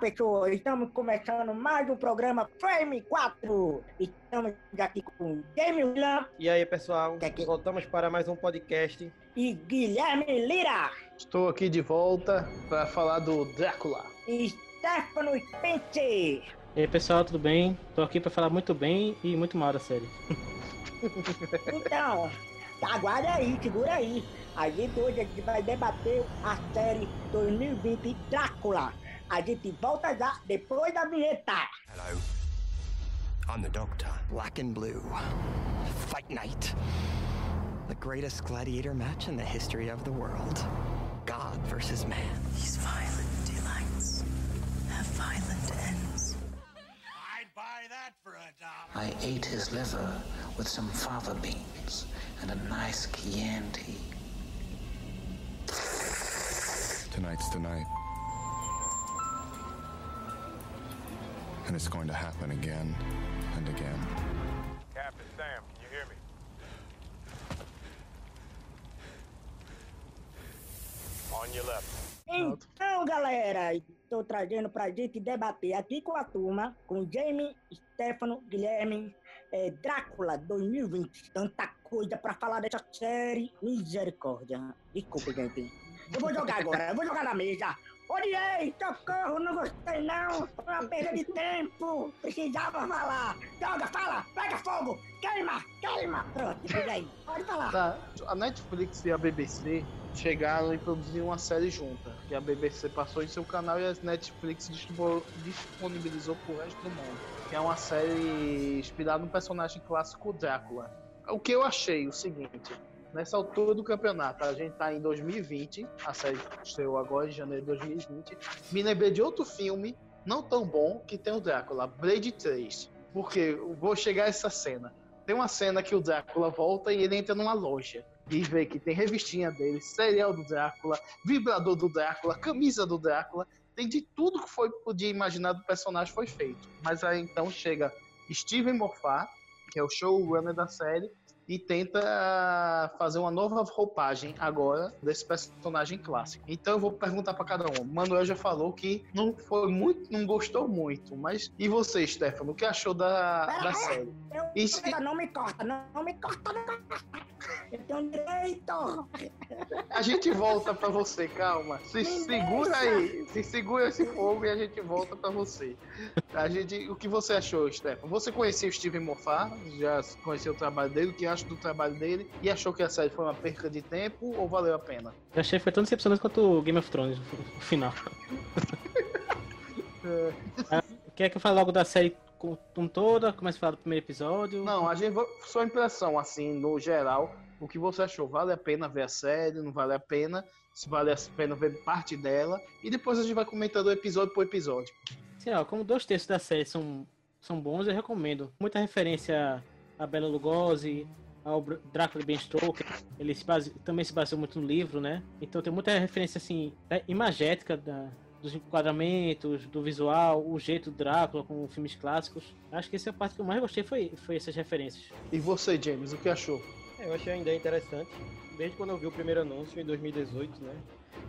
pessoas, estamos começando mais um programa Frame 4. Estamos aqui com Jamie Willan E aí, pessoal? Que que- Voltamos para mais um podcast. e Guilherme Lira Estou aqui de volta para falar do Drácula. e Stefano Spencer. E aí pessoal, tudo bem? Tô aqui pra falar muito bem e muito mal da série. Então, aguarde aí, segura aí. A gente hoje a gente vai debater a série 2020 Drácula. A gente volta já depois da vinheta. Hello. I'm the Doctor. Black and Blue. Fight Night. The greatest gladiator match in the history of the world. God versus man. These violent delights have violent ends. I'd buy that for a dollar. I ate his liver with some fava beans and a nice Chianti. Tonight's the night. And it's going to happen again and again. Captain Sam, can you hear me? On your left. Então, galera, estou trazendo pra gente debater aqui com a turma, com Jamie, Stefano, Guilherme, é, Drácula 2020. Tanta coisa pra falar dessa série. Misericórdia. Desculpa, gente. Eu vou jogar agora, eu vou jogar na mesa. Odiei, socorro, não gostei não. Foi uma perda de tempo. Precisava falar. Joga, fala, pega fogo, queima, queima. Pronto, diga aí. Pode falar. Tá, a Netflix e a BBC chegaram e produziram uma série junta. Que a BBC passou em seu canal e a Netflix disponibilizou pro resto do mundo. Que é uma série inspirada no personagem clássico Drácula. O que eu achei, o seguinte. Nessa altura do campeonato, a gente tá em 2020, a série estreou agora em janeiro de 2020. Me lembrei de outro filme, não tão bom, que tem o Drácula, Blade 3. Porque vou chegar a essa cena. Tem uma cena que o Drácula volta e ele entra numa loja. E vê que tem revistinha dele, cereal do Drácula, vibrador do Drácula, camisa do Drácula. Tem de tudo que foi podia imaginar do personagem foi feito. Mas aí então chega Steven Moffat, que é o showrunner da série, e tenta fazer uma nova roupagem agora desse personagem clássico. Então eu vou perguntar para cada um. Manuel já falou que não foi muito, não gostou muito, mas e você, Stefano, o que achou da, da série? Eu, Isso que- Não me corta, não, não me corta, não me corta. Eu tenho direito. A gente volta pra você, calma. Se Me segura deixa. aí, se segura esse fogo e a gente volta pra você. A gente, o que você achou, Stefano? Você conhecia o Steven Moffat? Já conheceu o trabalho dele? O que acha do trabalho dele? E achou que a série foi uma perca de tempo ou valeu a pena? Eu achei que foi tão decepcionante quanto o Game of Thrones, o final. Ah, Quer que eu fale logo da série com, com toda? Comece a falar do primeiro episódio? Não, a gente sua impressão assim, no geral, o que você achou? Vale a pena ver a série? Não vale a pena? Se vale a pena ver parte dela? E depois a gente vai comentando episódio por episódio. Sim, ó, como dois terços da série são, são bons, eu recomendo. Muita referência a Bela Lugosi, ao Drácula Ben Stoker. Ele se base, também se baseou muito no livro, né? Então tem muita referência, assim, é, imagética da, dos enquadramentos, do visual, o jeito do Drácula com filmes clássicos. Acho que essa é a parte que eu mais gostei foi, foi essas referências. E você, James, o que achou? É, Eu achei a ideia interessante. Desde quando eu vi o primeiro anúncio, em 2018, né?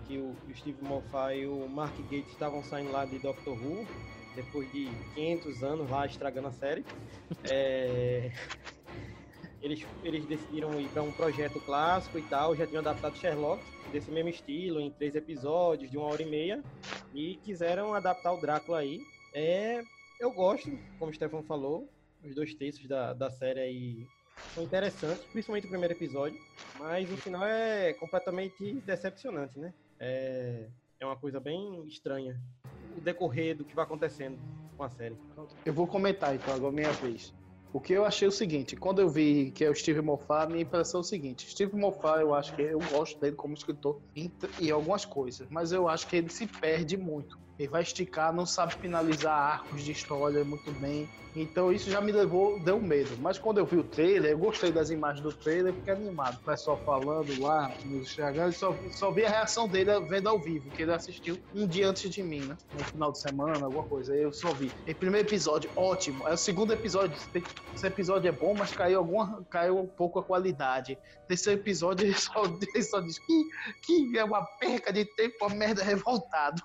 Que o, o Steve Moffat e o Mark Gates estavam saindo lá de Doctor Who, depois de 500 anos lá estragando a série. É, Eles, eles decidiram ir para um projeto clássico e tal, já tinham adaptado Sherlock, desse mesmo estilo, em três episódios, de uma hora e meia, e quiseram adaptar o Drácula aí. É, eu gosto, como o Stefan falou, os dois terços da, da série aí são interessantes, principalmente o primeiro episódio, mas o final é completamente decepcionante, né? É, é uma coisa bem estranha, o decorrer do que vai acontecendo com a série. Eu vou comentar então, agora minha vez. O que eu achei o seguinte, quando eu vi que é o Steve Moffat, minha impressão é o seguinte, Steve Moffat, eu acho que eu gosto dele como escritor em algumas coisas, mas eu acho que ele se perde muito. Ele vai esticar, não sabe finalizar arcos de história muito bem. Então isso já me levou, deu medo. Mas quando eu vi o trailer, eu gostei das imagens do trailer, fiquei animado. O pessoal falando lá no Instagram, só, só vi a reação dele vendo ao vivo, que ele assistiu um dia antes de mim, né? No final de semana, alguma coisa. Eu só vi. E primeiro episódio, ótimo. É o segundo episódio. Esse episódio é bom, mas caiu alguma. caiu um pouco a qualidade. Terceiro episódio, ele só, ele só diz que, que é uma perca de tempo, uma merda revoltado.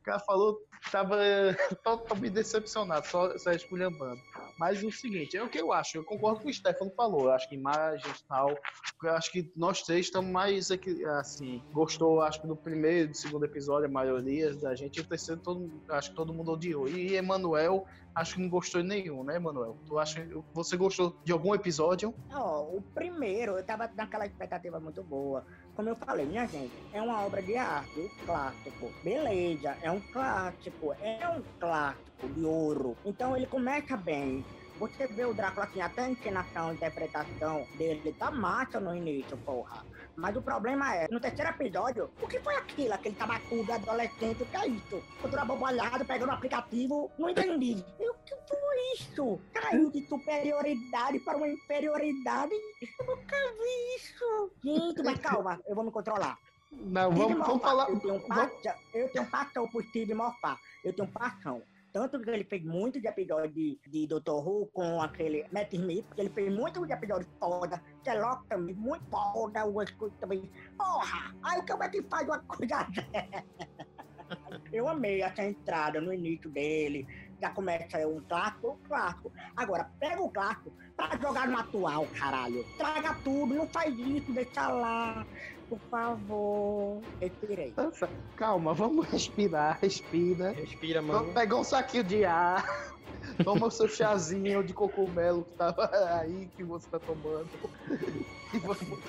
O cara falou, tava totalmente decepcionado, só, só esculhambando. Mas o seguinte, é o que eu acho, eu concordo com o Stefano falou, eu acho que imagens e tal, eu acho que nós três estamos mais assim, gostou, acho que do primeiro do segundo episódio, a maioria da gente, e o terceiro, todo, acho que todo mundo odiou. E Emanuel, acho que não gostou de nenhum, né, Emanuel? Tu acha, você gostou de algum episódio? Ó, o primeiro, eu tava naquela expectativa muito boa. Como eu falei, minha gente, é uma obra de arte, clássico. Beleza, é um clássico, é um clássico de ouro. Então ele começa bem. Você vê o Drácula assim, até a encenação, a interpretação dele tá massa no início, porra. Mas o problema é, no terceiro episódio, o que foi aquilo? Aquele tabacudo adolescente, o que é isso? Cultura bobalhado, pegando o aplicativo, não entendi. E o que foi isso? Caiu de superioridade para uma inferioridade? Eu nunca vi isso. Gente, mas calma, eu vou me controlar. Não, vamos, vamos falar. Eu tenho, vamos- paixão, eu tenho paixão por Steve Moffat. Eu tenho paixão. Tanto que ele fez muito de episódio de, de Dr. Who com aquele Matt Smith, porque ele fez muito de episódio foda. Sherlock também, muito foda. O Westwood também. Porra! Aí o que o Matt faz uma coisa? Eu amei essa entrada no início dele. Já começa um clássico, um clássico. Agora, pega o clássico pra jogar no atual, caralho. Traga tudo, não faz isso, deixa lá. Por favor. Respirei. Calma, vamos respirar, respira. Respira, Vamos mano. pegar um saquinho de ar. Toma o seu chazinho de cogumelo que tava aí, que você tá tomando. E vamos.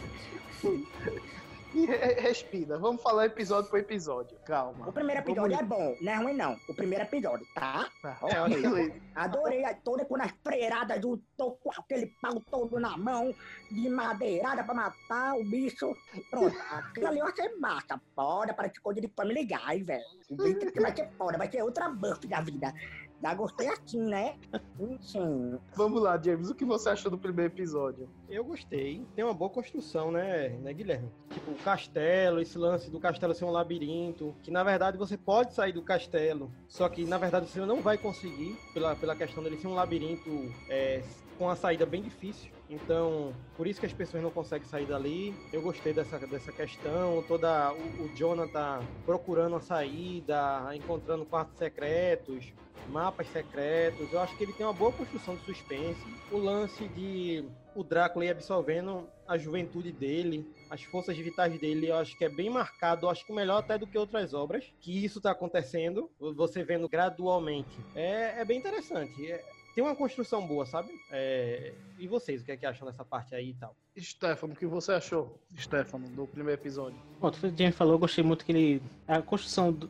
E re- respira. Vamos falar episódio por episódio. Calma. O primeiro episódio Vamos- é bom, não é ruim não. O primeiro episódio, tá? Tá, Ok. beleza. Adorei a- toda quando as freiradas do tô com aquele pau todo na mão, de madeirada pra matar o bicho. Pronto, aquilo ali eu achei massa. Foda, parece coisa de Family Guy, velho. Vai ser foda, vai ser outra buff da vida. Já gostei assim, né? Enfim. Vamos lá, James. O que você achou do primeiro episódio? Eu gostei. Tem uma boa construção, né, né, Guilherme? Tipo, o castelo, esse lance do castelo ser um labirinto, que na verdade você pode sair do castelo, só que na verdade você não vai conseguir, pela, pela questão dele ser um labirinto é, com uma saída bem difícil. Então, por isso que as pessoas não conseguem sair dali. Eu gostei dessa, dessa questão, toda o, o Jonathan procurando a saída, encontrando quartos secretos, mapas secretos. Eu acho que ele tem uma boa construção de suspense. O lance de o Drácula ir absorvendo a juventude dele, as forças vitais dele, eu acho que é bem marcado, eu acho que melhor até do que outras obras, que isso está acontecendo, você vendo gradualmente. É, é bem interessante. É- tem uma construção boa, sabe? É, e vocês, o que é que acham dessa parte aí e tal? Stefano, o que você achou, Stefano, do primeiro episódio? Bom, tudo que o James falou, eu gostei muito que ele. A construção do-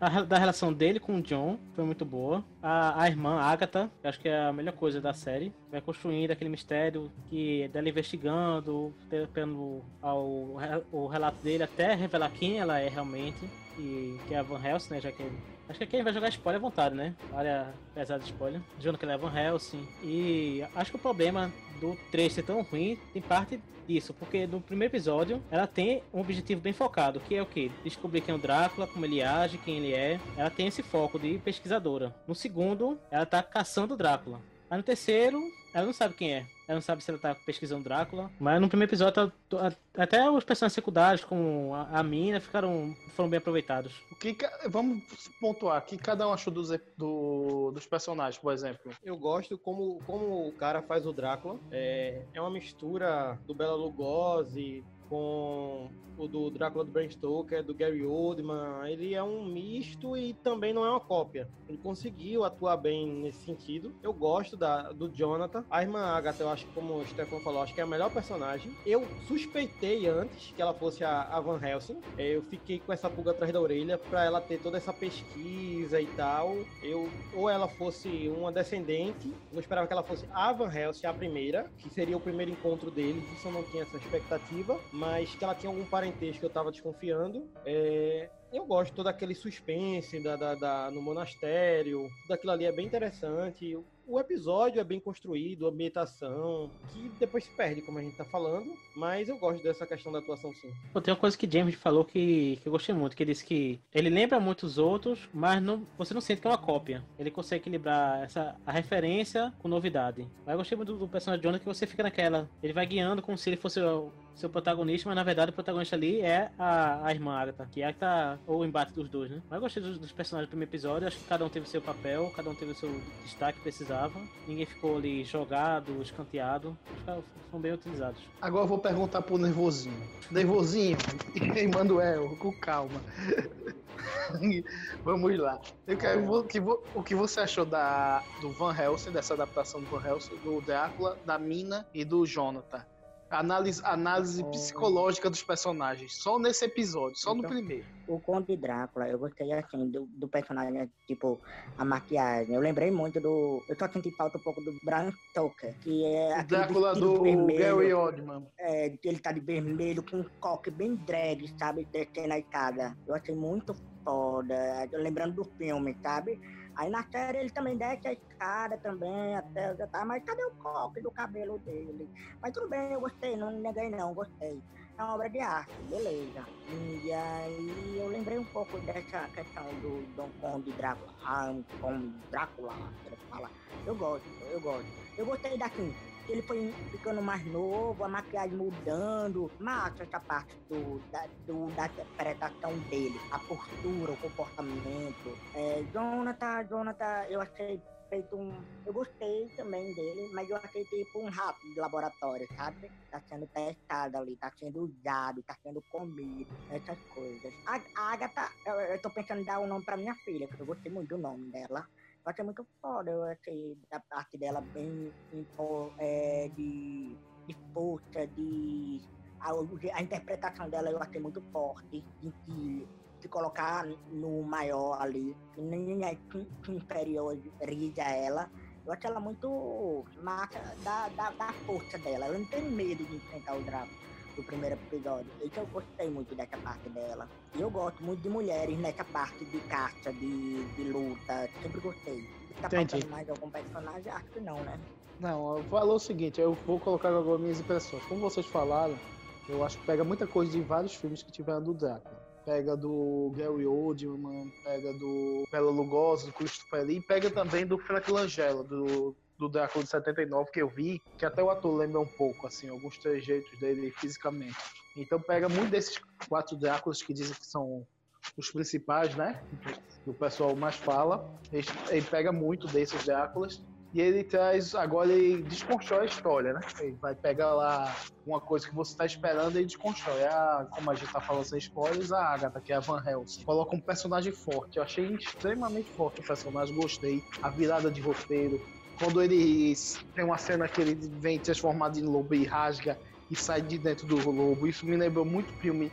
a- da relação dele com o John foi muito boa. A, a irmã, a Agatha, que acho que é a melhor coisa da série. Vai construindo aquele mistério que dela investigando, tendo ao, o relato dele até revelar quem ela é realmente. E que é a Van Helsing, né? Já que Acho que quem vai jogar spoiler à vontade, né? Área pesada de spoiler. Juro que é Van Helsing. E acho que o problema do 3 ser tão ruim tem parte disso, porque no primeiro episódio ela tem um objetivo bem focado, que é o que? Descobrir quem é o Drácula, como ele age, quem ele é. Ela tem esse foco de pesquisadora. No segundo, ela tá caçando o Drácula. Aí no terceiro, ela não sabe quem é. Ela não sabe se ela tá pesquisando Drácula. Mas no primeiro episódio, ela- a- até os personagens secundários, como a, a mina, ficaram, foram bem aproveitados. O que, vamos pontuar, o que cada um achou dos, do- dos personagens, por exemplo? Eu gosto como, como o cara faz o Drácula. É, é uma mistura do Bela Lugosi com o do Drácula do Bram Stoker, do Gary Oldman. Ele é um misto e também não é uma cópia. Ele conseguiu atuar bem nesse sentido. Eu gosto da, do Jonathan. A irmã Agatha, eu acho que, como o Stefan falou, acho que é a melhor personagem. Eu suspeitei antes que ela fosse a, a Van Helsing. Eu fiquei com essa pulga atrás da orelha pra ela ter toda essa pesquisa e tal. Eu, ou ela fosse uma descendente, eu esperava que ela fosse a Van Helsing, a primeira, que seria o primeiro encontro deles. Isso eu não tinha essa expectativa, mas que ela tinha algum parentesco, eu tava desconfiando. É, eu gosto todo aquele suspense da, da, da- no monastério, tudo aquilo ali é bem interessante. O episódio é bem construído, a ambientação, que depois se perde, como a gente tá falando, mas eu gosto dessa questão da atuação sim. Pô, tem uma coisa que James falou que, que eu gostei muito, que ele disse que ele lembra muito os outros, mas não, você não sente que é uma cópia. Ele consegue equilibrar essa, a referência com novidade. Mas eu gostei muito do, do personagem de Jonah que você fica naquela. Ele vai guiando como se ele fosse o, seu protagonista, mas na verdade o protagonista ali é a, a irmã Agatha, que é que tá o embate dos dois, né? Mas eu gostei dos, dos personagens do primeiro episódio, acho que cada um teve seu papel, cada um teve o seu destaque que precisava. Ninguém ficou ali jogado, escanteado. Que foram bem utilizados. Agora eu vou perguntar pro Nervosinho. Nervosinho, Emanuel, com calma. Vamos lá. Eu quero que vo- o que você achou da, do Van Helsing, dessa adaptação do Van Helsing, do Drácula, da Mina e do Jonathan? Análise, análise psicológica dos personagens. Só nesse episódio, só no Então, primeiro. O Conde Drácula, eu gostei assim do, do personagem, tipo, a maquiagem. Eu lembrei muito do. Eu tô sentindo falta um pouco do Bram Stoker, que é O Drácula do vermelho, Gary Oldman. É, ele tá de vermelho com um coque bem drag, sabe? Descendo a escada. Eu achei muito foda. Lembrando do filme, sabe? Aí na série ele também desce a escada também, até tá, mas cadê o coque do cabelo dele? Mas tudo bem, eu gostei, não neguei não, gostei. É uma obra de arte, beleza. E aí eu lembrei um pouco dessa questão do Dom Conde Drácula, Conde Drácula, fala. Eu gosto, eu gosto. Eu gostei daqui. Ele foi ficando mais novo, a maquiagem mudando. Massa essa parte do, da, do- da interpretação dele, a postura, o comportamento. É, Jonathan, Jonathan, eu achei feito um. Eu gostei também dele, mas eu achei tipo um rato de laboratório, sabe? Tá sendo testado ali, tá sendo usado, tá sendo comido, essas coisas. A a Agatha, eu, eu tô pensando em dar o nome pra minha filha, porque eu gostei muito do nome dela. Eu achei muito foda, eu achei a parte dela bem é, de, de força, de. A, a interpretação dela eu achei muito forte, de, de se colocar no maior ali, que nem é que- que inferioriza ela. Eu acho ela muito massa da, da, da força dela. Ela não tem medo de enfrentar o Drácula do primeiro episódio. Isso eu gostei muito dessa parte dela. E eu gosto muito de mulheres nessa parte de caça, de, de luta. Sempre gostei. Tá Entendi. faltando mais algum personagem? Acho que não, né? Não, eu falo o seguinte, eu vou colocar agora minhas impressões. Como vocês falaram, eu acho que pega muita coisa de vários filmes que tiveram do Drácula. Pega do Gary Oldman, pega do Bela Lugosi, do Christopher Lee, e pega também do Frank Langella, do, do Drácula de 79, que eu vi, que até o ator lembra um pouco, assim, alguns trejeitos dele fisicamente. Então pega muito desses quatro Dráculas que dizem que são os principais, né? Que o pessoal mais fala. Ele, pega muito desses Dráculas e ele traz, agora ele desconstrói a história, né? Ele vai pegar lá uma coisa que você tá esperando e desconstrói. A, como a gente tá falando sem spoilers, a Agatha, que é a Van Helsing. Coloca um personagem forte. Eu achei extremamente forte o personagem, gostei. A virada de roteiro. Quando ele tem uma cena que ele vem transformado em lobo e rasga e sai de dentro do lobo. Isso me lembrou muito filme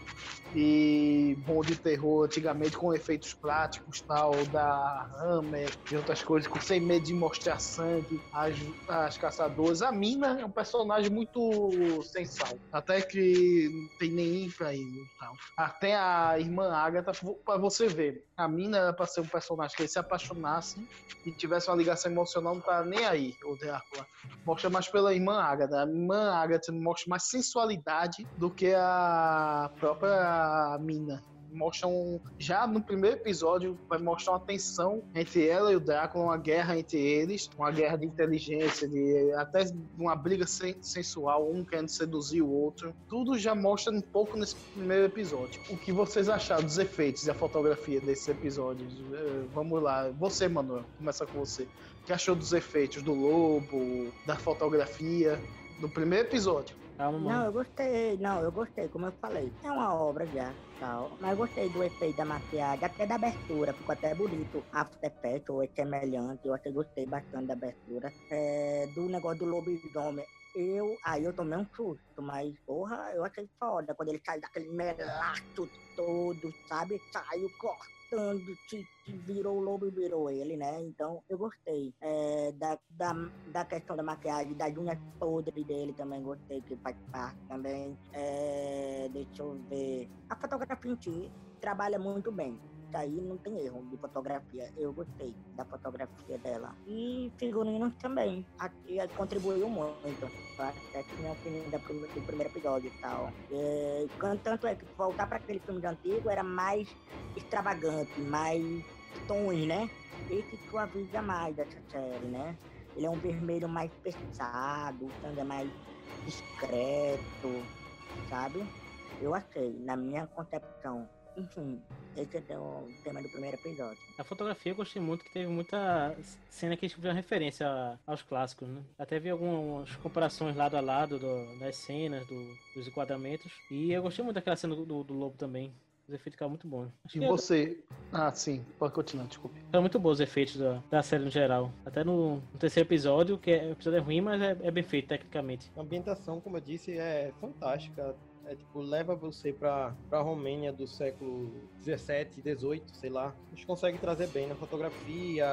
e bom de terror antigamente com efeitos práticos tal da Hammer e outras coisas com sem medo de mostrar sangue as, as caçadoras. A Mina é um personagem muito sensal até que não tem nem pra ele tal. Até a irmã Agatha pra você ver a Mina era pra ser um personagem que ele se apaixonasse e tivesse uma ligação emocional não tá nem aí o Drácula. Mostra mais pela irmã Agatha. A irmã Agatha mostra mais sensualidade do que a própria Mina. Mostram já no primeiro episódio vai mostrar uma tensão entre ela e o Drácula, uma guerra entre eles, uma guerra de inteligência, de até uma briga sen- sensual, um querendo seduzir o outro. Tudo já mostra um pouco nesse primeiro episódio. O que vocês acharam dos efeitos e a fotografia desses episódios? Eh, Vamos lá, você, Manuel, começa com você. O que achou dos efeitos do lobo, da fotografia, do primeiro episódio? Calma, Não, eu gostei, não, eu gostei, como eu falei. É uma obra já, tal. Mas eu gostei do efeito da maquiagem, até da abertura, ficou até bonito. After Effects, ou é semelhante, eu até gostei bastante da abertura. É, do negócio do lobisomem. Eu, aí eu tomei um susto, mas porra, eu achei foda quando ele saiu daquele melaço todo, sabe? Saiu cortando, se, se virou o lobo e virou ele, né? Então eu gostei. É, da, da, da questão da maquiagem, das unhas podres dele também gostei, que faz parte também. É, deixa eu ver. A fotografia em si trabalha muito bem. Isso aí não tem erro de fotografia. Eu gostei da fotografia dela. E figurinos também. Aqui contribuiu muito. Acho que é minha opinião da do primeiro episódio e tal. É, can- tanto é que voltar para aquele filme de antigo era mais extravagante, mais tons, né? Esse suaviza mais essa série, né? Ele é um vermelho mais pesado, o sangue é mais discreto. sabe? Eu achei, na minha concepção. Enfim, esse é o tema do primeiro episódio. A fotografia eu gostei muito, que teve muita cena que fizeram referência a- aos clássicos, né? Até vi algumas comparações lado a lado do- das cenas, do- dos enquadramentos. E eu gostei muito daquela cena do, do- do lobo também. Os efeitos ficaram muito bons. Acho E que você. Ah, sim, pode continuar, desculpe. Ficaram muito bons os efeitos da, da série no geral. Até no, no terceiro episódio, que é, o episódio é ruim, mas é, é bem feito tecnicamente. A ambientação, como eu disse, é fantástica. É tipo, leva você pra, pra Romênia do século 17, 18, sei lá. A gente consegue trazer bem na fotografia,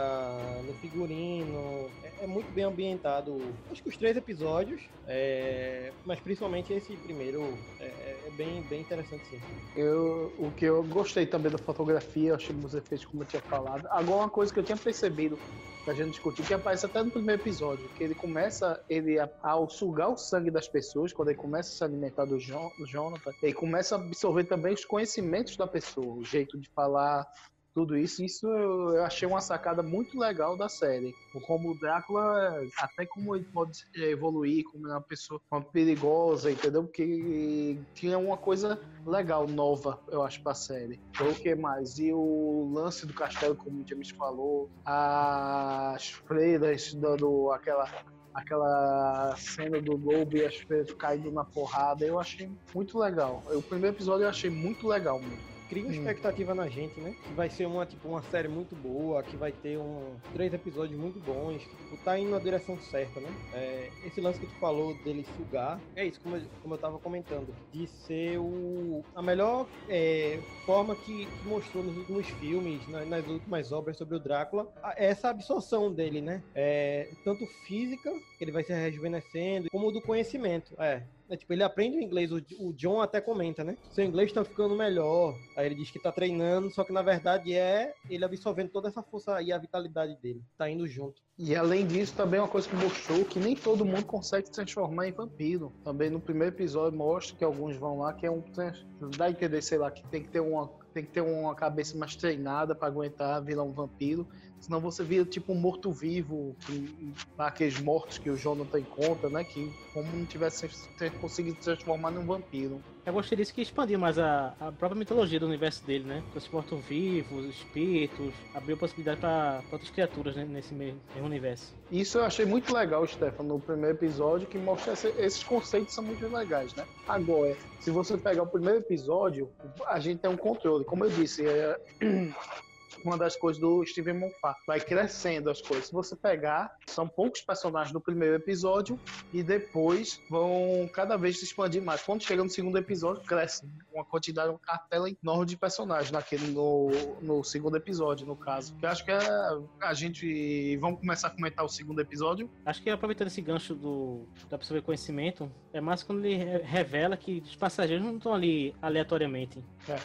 no figurino. É, é muito bem ambientado. Acho que os três episódios, é, mas principalmente esse primeiro, é, é bem, bem interessante sim. Eu, o que eu gostei também da fotografia, achei os efeitos como eu tinha falado. Agora uma coisa que eu tinha percebido que a gente discutiu, que aparece até no primeiro episódio, que ele começa, ele a- sugar o sangue das pessoas, quando ele começa a se alimentar do, Do Jonathan, ele começa a absorver também os conhecimentos da pessoa, o jeito de falar, tudo isso. Isso eu, eu achei uma sacada muito legal da série. Como o Drácula, até como ele pode evoluir, como é uma pessoa uma perigosa, entendeu? Porque tinha uma coisa legal, nova, eu acho, pra série. Então, o que mais? E o lance do castelo, como o James falou, as freiras dando aquela. Aquela cena do lobo e as caindo na porrada, eu achei muito legal. O primeiro episódio eu achei muito legal mesmo. Cria uma Hum. expectativa na gente, né? Que vai ser uma, tipo, uma série muito boa, que vai ter um, três episódios muito bons, que tipo, tá indo na direção certa, né? É, esse lance que tu falou dele sugar, é isso, como eu, como eu tava comentando, de ser o, a melhor é, forma que, que mostrou nos últimos filmes, na- nas últimas obras sobre o Drácula, a- essa absorção dele, né? É, tanto física, que ele vai se rejuvenescendo, como do conhecimento. É, é, tipo, ele aprende o inglês, o, o John até comenta, né? Seu inglês tá ficando melhor. Aí ele diz que tá treinando, só que na verdade é ele absorvendo toda essa força e a vitalidade dele. Tá indo junto. E além disso, também é uma coisa que mostrou que nem todo mundo consegue se transformar em vampiro. Também no primeiro episódio mostra que alguns vão lá que é um dá a entender, sei lá, que tem que ter uma tem que ter uma cabeça mais treinada para aguentar virar um vampiro. Senão você vira tipo um morto-vivo, que- aqueles mortos que o Jonathan encontra, né? Que como não tivesse se- conseguido se transformar num vampiro. Eu gostei disso que expandiu mais a, a própria mitologia do universo dele, né? Os mortos-vivos, espíritos, abriu possibilidade para outras criaturas né, nesse mesmo, mesmo universo. Isso eu achei muito legal, Stefano, no primeiro episódio, que mostra esse- esses conceitos são muito legais, né? Agora, se você pegar o primeiro episódio, a gente tem um controle. Como eu disse, é uma das coisas do Steven Moffat. Vai crescendo as coisas. Se você pegar, são poucos personagens no primeiro episódio e depois vão cada vez se expandir mais. Quando chega no segundo episódio, cresce uma quantidade, uma cartela enorme de personagens naquele no, no segundo episódio, no caso. Que eu acho que é, a gente vamos começar a comentar o segundo episódio. Acho que aproveitando esse gancho do da absorver conhecimento, é mais quando ele re- revela que os passageiros não estão ali aleatoriamente. É.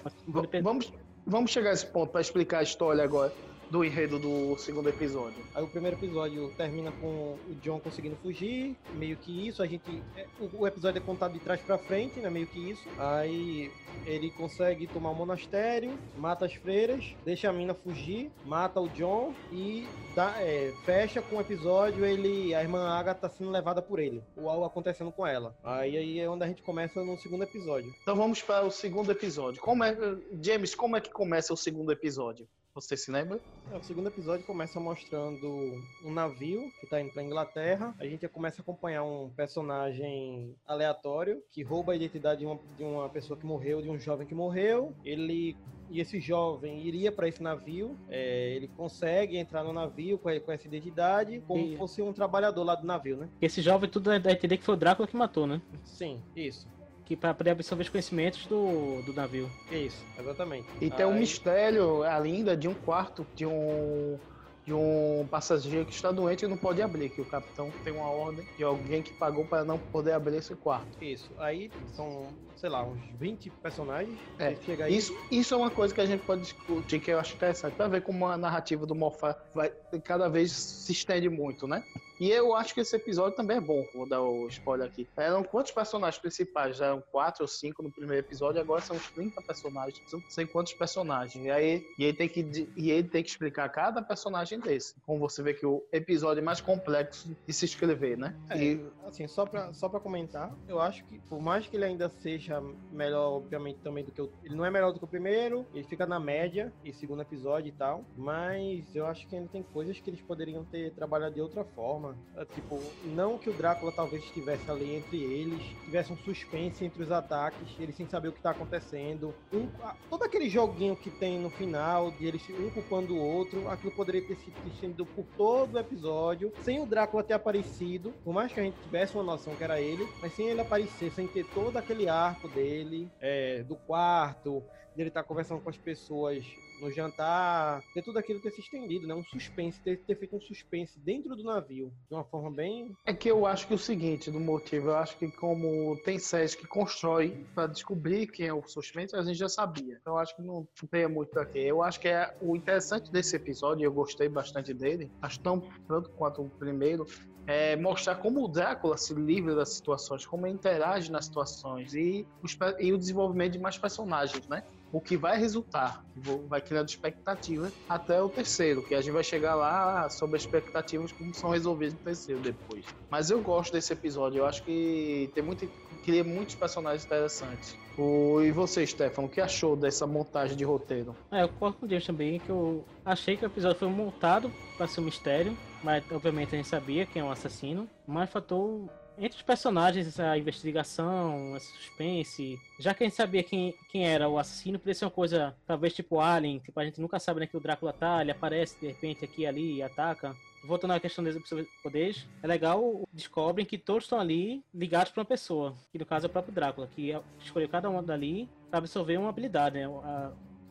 Vamos, vamos chegar a esse ponto para explicar a história agora do enredo do segundo episódio. Aí o primeiro episódio termina com o John conseguindo fugir, meio que isso. A gente. é, O, episódio é contado de trás pra frente, né? Meio que isso. Aí ele consegue tomar o monastério, mata as freiras, deixa a mina fugir, mata o John e dá, é, fecha com o episódio ele. A irmã Agatha sendo levada por ele. O algo acontecendo com ela. Aí, aí é onde a gente começa no segundo episódio. Então vamos para o segundo episódio. Como é, James, como é que começa o segundo episódio? Você se lembra? É, O segundo episódio começa mostrando um navio que tá indo pra Inglaterra. A gente já começa a acompanhar um personagem aleatório que rouba a identidade de uma, de uma pessoa que morreu, de um jovem que morreu. Ele e esse jovem iria para esse navio. é, ele consegue entrar no navio com, com essa identidade, como E- fosse um trabalhador lá do navio, né? Esse jovem tudo dá a entender que foi o Drácula que matou, né? Sim, isso. Que para poder absorver os conhecimentos do, do navio. Isso, exatamente. E tem um mistério ainda de um quarto de um de um passageiro que está doente e não pode abrir, que o capitão tem uma ordem de alguém que pagou para não poder abrir esse quarto. Isso. Aí são, sei lá, uns 20 personagens. É, aí. Isso, isso é uma coisa que a gente pode discutir, que eu acho interessante, para ver como a narrativa do Moffat vai, cada vez se estende muito, né? E eu acho que esse episódio também é bom, vou dar o spoiler aqui. Eram quantos personagens principais? Já eram quatro ou cinco no primeiro episódio, agora são uns 30 personagens. Não sei quantos personagens. E aí e ele tem que, e ele tem que explicar cada personagem desse. Como você vê que o episódio é mais complexo de se escrever, né? É, e... assim, só pra, só pra comentar, eu acho que por mais que ele ainda seja melhor, obviamente, também do que o. Ele não é melhor do que o primeiro, ele fica na média, e segundo episódio e tal. Mas eu acho que ainda tem coisas que eles poderiam ter trabalhado de outra forma. É, tipo, não que o Drácula talvez estivesse ali entre eles, tivesse um suspense entre os ataques, eles sem saber o que tá acontecendo. Um, todo aquele joguinho que tem no final, de eles um culpando o outro, aquilo poderia ter sido estendido por todo o episódio, sem o Drácula ter aparecido, por mais que a gente tivesse uma noção que era ele, mas sem ele aparecer, sem ter todo aquele arco dele, é, do quarto, dele estar tá conversando com as pessoas no jantar, ter tudo aquilo ter se estendido, né? Um suspense, ter, ter feito um suspense dentro do navio, de uma forma bem. É que eu acho que o seguinte, do motivo, eu acho que como tem séries que constrói para descobrir quem é o suspense, a gente já sabia. Então eu acho que não tem muito daqui. Eu acho que é o interessante desse episódio, eu gostei bastante dele, acho tão tanto quanto o primeiro, é mostrar como o Drácula se livra das situações, como ele interage nas situações e, os, e o desenvolvimento de mais personagens, né? O que vai resultar, vai criando expectativas até o terceiro, que a gente vai chegar lá sobre as expectativas como são resolvidas no terceiro depois. Mas eu gosto desse episódio, eu acho que tem muito cria muitos personagens interessantes. O, e você, Stefano, o que achou dessa montagem de roteiro? É, eu concordo com o também, que eu achei que o episódio foi montado para ser um mistério, mas obviamente a gente sabia quem é um assassino, mas faltou entre os personagens, a investigação, a suspense, já que a gente sabia quem, quem era o assassino, podia ser uma coisa, talvez tipo Alien, tipo, a gente nunca sabe onde é que o Drácula tá, ele aparece de repente aqui ali e ataca. Voltando à questão dos poderes, é legal, descobrem que todos estão ali ligados para uma pessoa, que no caso é o próprio Drácula, que escolheu cada um dali para absorver uma habilidade, né?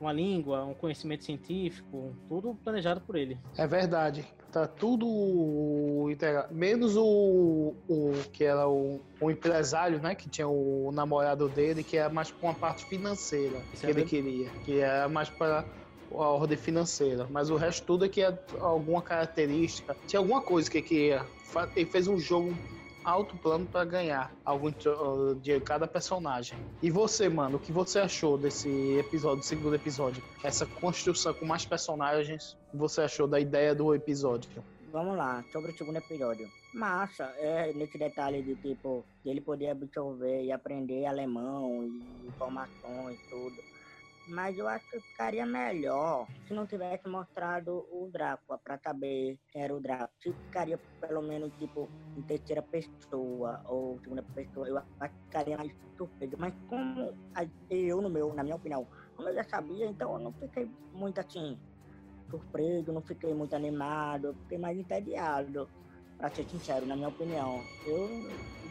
Uma língua, um conhecimento científico, tudo planejado por ele. É verdade. Tá tudo integrado. Menos o, o que era o, o empresário, né? Que tinha o namorado dele, que era mais para uma parte financeira Isso que é ele bem... queria. Que era mais para a ordem financeira. Mas o resto tudo é que é alguma característica. Tinha alguma coisa que queria. Ele fez um jogo alto plano para ganhar algum de cada personagem. E você, mano, o que você achou desse episódio, segundo episódio? Essa construção com mais personagens, o que você achou da ideia do episódio? Vamos lá, sobre o segundo episódio. Massa, é nesse detalhe de tipo, ele poder absorver e aprender alemão e informações tudo mas eu acho que ficaria melhor se não tivesse mostrado o Drácula para saber quem era o Drácula. Se ficaria pelo menos tipo em terceira pessoa ou segunda pessoa, eu acho que ficaria mais surpreso. Mas como eu, no meu, na minha opinião, como eu já sabia, então eu não fiquei muito assim surpreso, não fiquei muito animado, fiquei mais entediado, para ser sincero, na minha opinião. Eu,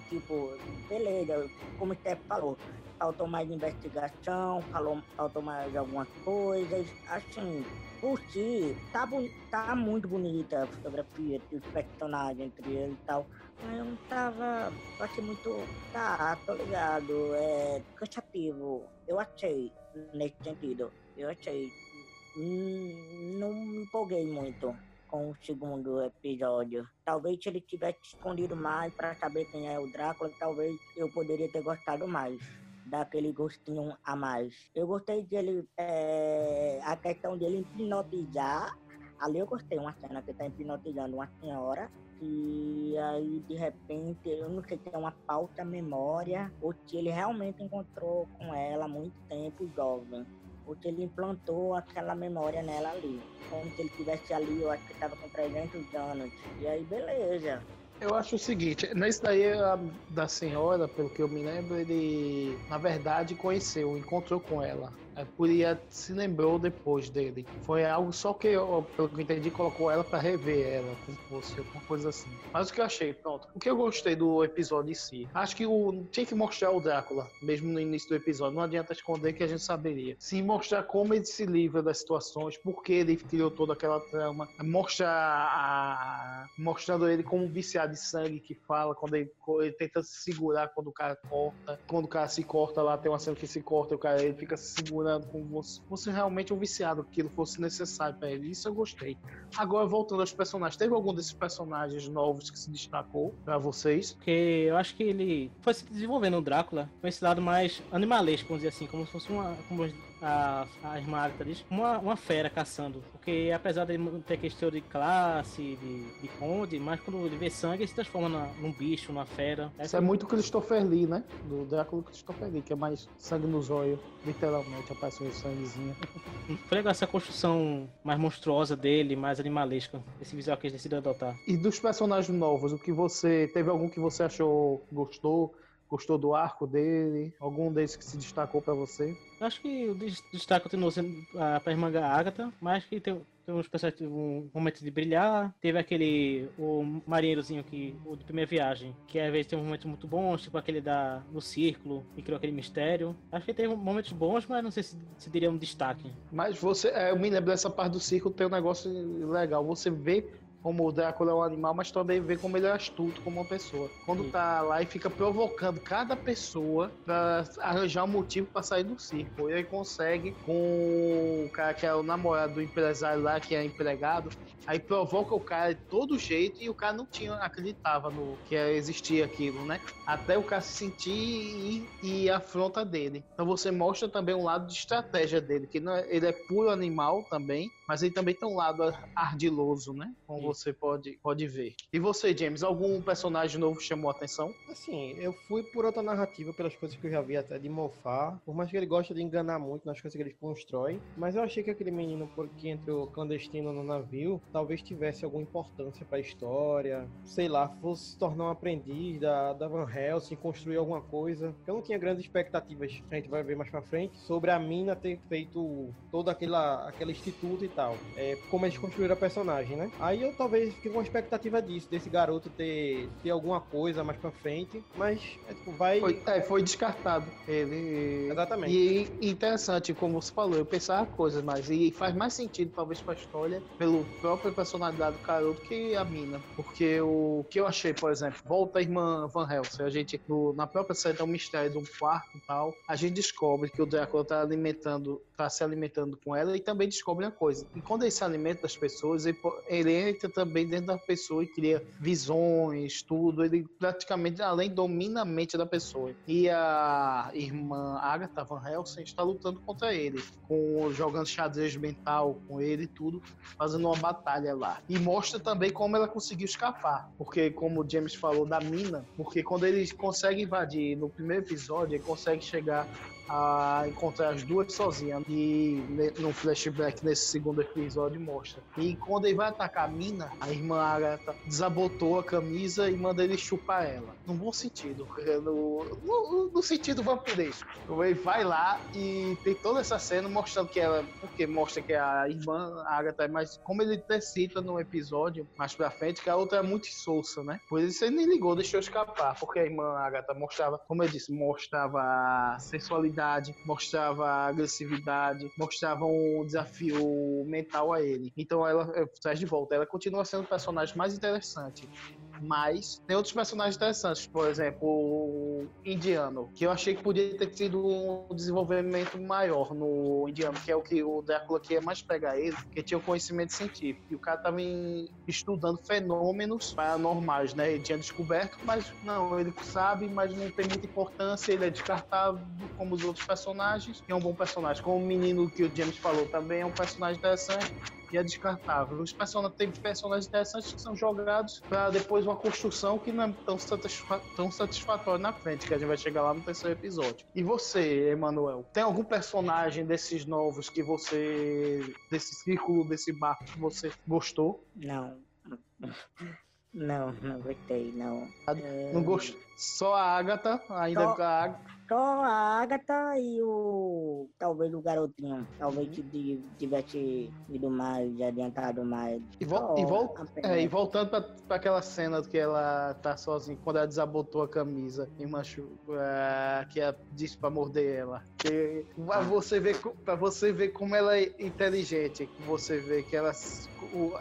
tipo, beleza, como o Steph falou, faltou mais investigação, falou, faltou mais algumas coisas. Assim, por si, tá, tá muito bonita a fotografia, os personagens entre eles e tal. Mas eu não tava. Achei muito. Tá, tô ligado. É cansativo. Eu achei, nesse sentido. Eu achei. Hum, não me empolguei muito com o segundo episódio. Talvez se ele tivesse escondido mais para saber quem é o Drácula, talvez eu poderia ter gostado mais dá aquele gostinho a mais. Eu gostei dele, é, a questão dele hipnotizar. Ali eu gostei, uma cena que tá hipnotizando uma senhora e aí de repente, eu não sei se é uma falta memória ou se ele realmente encontrou com ela muito tempo jovem. Se ele implantou aquela memória nela ali. Como se ele estivesse ali, eu acho que estava com 300 anos. E aí, beleza. Eu acho o seguinte, nesse daí da senhora, pelo que eu me lembro, ele na verdade conheceu, encontrou com ela. A Curia se lembrou depois dele. Foi algo só que, eu, pelo que eu entendi, colocou ela para rever ela, como fosse alguma coisa assim. Mas o que eu achei, pronto. O que eu gostei do episódio em si, acho que o, tinha que mostrar o Drácula, mesmo no início do episódio. Não adianta esconder que a gente saberia. Se mostrar como ele se livra das situações, por que ele criou toda aquela trama, mostrar a, mostrando ele como um viciado de sangue que fala quando ele, ele tenta se segurar quando o cara corta, quando o cara se corta lá, tem uma cena que se corta, o cara ele fica se segurando trabalhado com você, realmente um viciado, aquilo fosse necessário pra ele. Isso eu gostei. Agora, voltando aos personagens, teve algum desses personagens novos que se destacou pra vocês? Porque eu acho que ele foi se desenvolvendo o Drácula com esse lado mais animalesco, vamos dizer assim, como se fosse uma. Como a, a irmã Agatha diz, uma, uma fera caçando. Porque apesar de ter questão de classe, de, de conde, mas quando ele vê sangue, ele se transforma na- num bicho, numa fera. Isso é muito Christopher Lee, né? Do Drácula Christopher Lee, que é mais sangue nos olhos, literalmente, aparece um sanguezinho. Foi legal essa construção mais monstruosa dele, mais animalesca, esse visual que eles decidiram adotar. E dos personagens novos, o que você. Teve algum que você achou gostou? Gostou do arco dele? Algum desses que se destacou pra você? Acho que o des- destaque continuou sendo a, pra irmã Agatha, mas que tem, tem uns um momento de brilhar. Teve aquele, o marinheirozinho que, o de primeira viagem, que às vezes tem um momento muito bons, tipo aquele da, no círculo, que criou aquele mistério. Acho que teve momentos bons, mas não sei se, se diria um destaque. Mas você. é, eu me lembro dessa parte do círculo, tem um negócio legal. Você vê como o Drácula é um animal, mas também vê como ele é astuto como uma pessoa. Quando Sim. tá lá e fica provocando cada pessoa pra arranjar um motivo pra sair do círculo. E aí consegue com o cara que é o namorado do empresário lá, que é empregado, aí provoca o cara de todo jeito e o cara não tinha, acreditava no que existia aquilo, né? Até o cara se sentir e, e afronta dele. Então você mostra também um lado de estratégia dele, que é- ele é puro animal também, mas ele também tem um lado ardiloso, né? Como Sim. você pode, pode ver. E você, James, algum personagem novo chamou a atenção? Assim, eu fui por outra narrativa, pelas coisas que eu já vi até de Mofar. Por mais que ele goste de enganar muito nas coisas que ele constrói. Mas eu achei que aquele menino que entrou clandestino no navio talvez tivesse alguma importância pra história. Sei lá, fosse se tornar um aprendiz da, da Van Helsing, construir alguma coisa. Eu não tinha grandes expectativas, a gente vai ver mais pra frente, sobre a mina ter feito todo aquela, aquele instituto e tal. É, como eles construíram a personagem, né? Aí eu talvez fiquei com uma expectativa disso, desse garoto ter, ter alguma coisa mais pra frente. Mas, é, tipo, vai. Foi, é, foi descartado. Ele. Exatamente. E interessante, como você falou, eu pensava coisas, mas e faz mais sentido, talvez, pra história, pelo própria personalidade do garoto que a mina. Porque o que eu achei, por exemplo, volta a irmã Van Helsing, a gente, no- na própria série, tem um mistério de um quarto e tal, a gente descobre que o Drácula tá alimentando, tá se alimentando com ela e também descobre uma coisa. E quando ele se alimenta das pessoas, ele, ele entra também dentro da pessoa e cria visões, tudo. Ele praticamente, além, domina a mente da pessoa. E a irmã Agatha Van Helsing está lutando contra ele, com, jogando xadrez mental com ele e tudo, fazendo uma batalha lá. E mostra também como ela conseguiu escapar. Porque, como o James falou da mina, porque quando ele consegue invadir no primeiro episódio, ele consegue chegar a encontrar as duas sozinhas. E no flashback nesse segundo episódio mostra. E quando ele vai atacar a mina, a irmã Agatha desabotou a camisa e manda ele chupar ela. No bom sentido. No, no, no sentido vampiresco. Ele vai lá e tem toda essa cena mostrando que ela. Porque mostra que a irmã Agatha é mais. Como ele até cita no episódio mais pra frente, que a outra é muito insossa, né? Por isso ele nem ligou, deixou escapar. Porque a irmã Agatha mostrava, como eu disse, mostrava a mostrava agressividade, mostrava um desafio mental a ele. Então ela eh, traz de volta. Ela continua sendo o personagem mais interessante. Mas tem outros personagens interessantes, por exemplo, o Indiano, que eu achei que podia ter tido um desenvolvimento maior no Indiano, que é o que o Drácula queria mais pegar ele, porque tinha o conhecimento científico. E o cara tava em- estudando fenômenos paranormais, né? Ele tinha descoberto, mas não, ele sabe, mas não tem muita importância, ele é descartável como os outros personagens, e é um bom personagem. Como o menino que o James falou também é um personagem interessante e é descartável. Os personagens tem personagens interessantes que são jogados para depois uma construção que não é tão, satisfa tão satisfatória na frente, que a gente vai chegar lá no terceiro episódio. E você, Emanuel, tem algum personagem desses novos que você. desse círculo, desse barco que você gostou? Não. Não, não gostei, não. É, Não gostou? Só a Agatha, ainda Só- com a Agatha. Só a Agatha e o. Talvez o garotinho. Talvez Uhum. que tivesse ido mais, adiantado mais. E, vol e, vol é, e voltando pra, pra aquela cena que ela tá sozinha, quando ela desabotou a camisa e machu é, que ela disse pra morder ela. Que, pra, você ver, pra você ver como ela é inteligente, você vê que ela,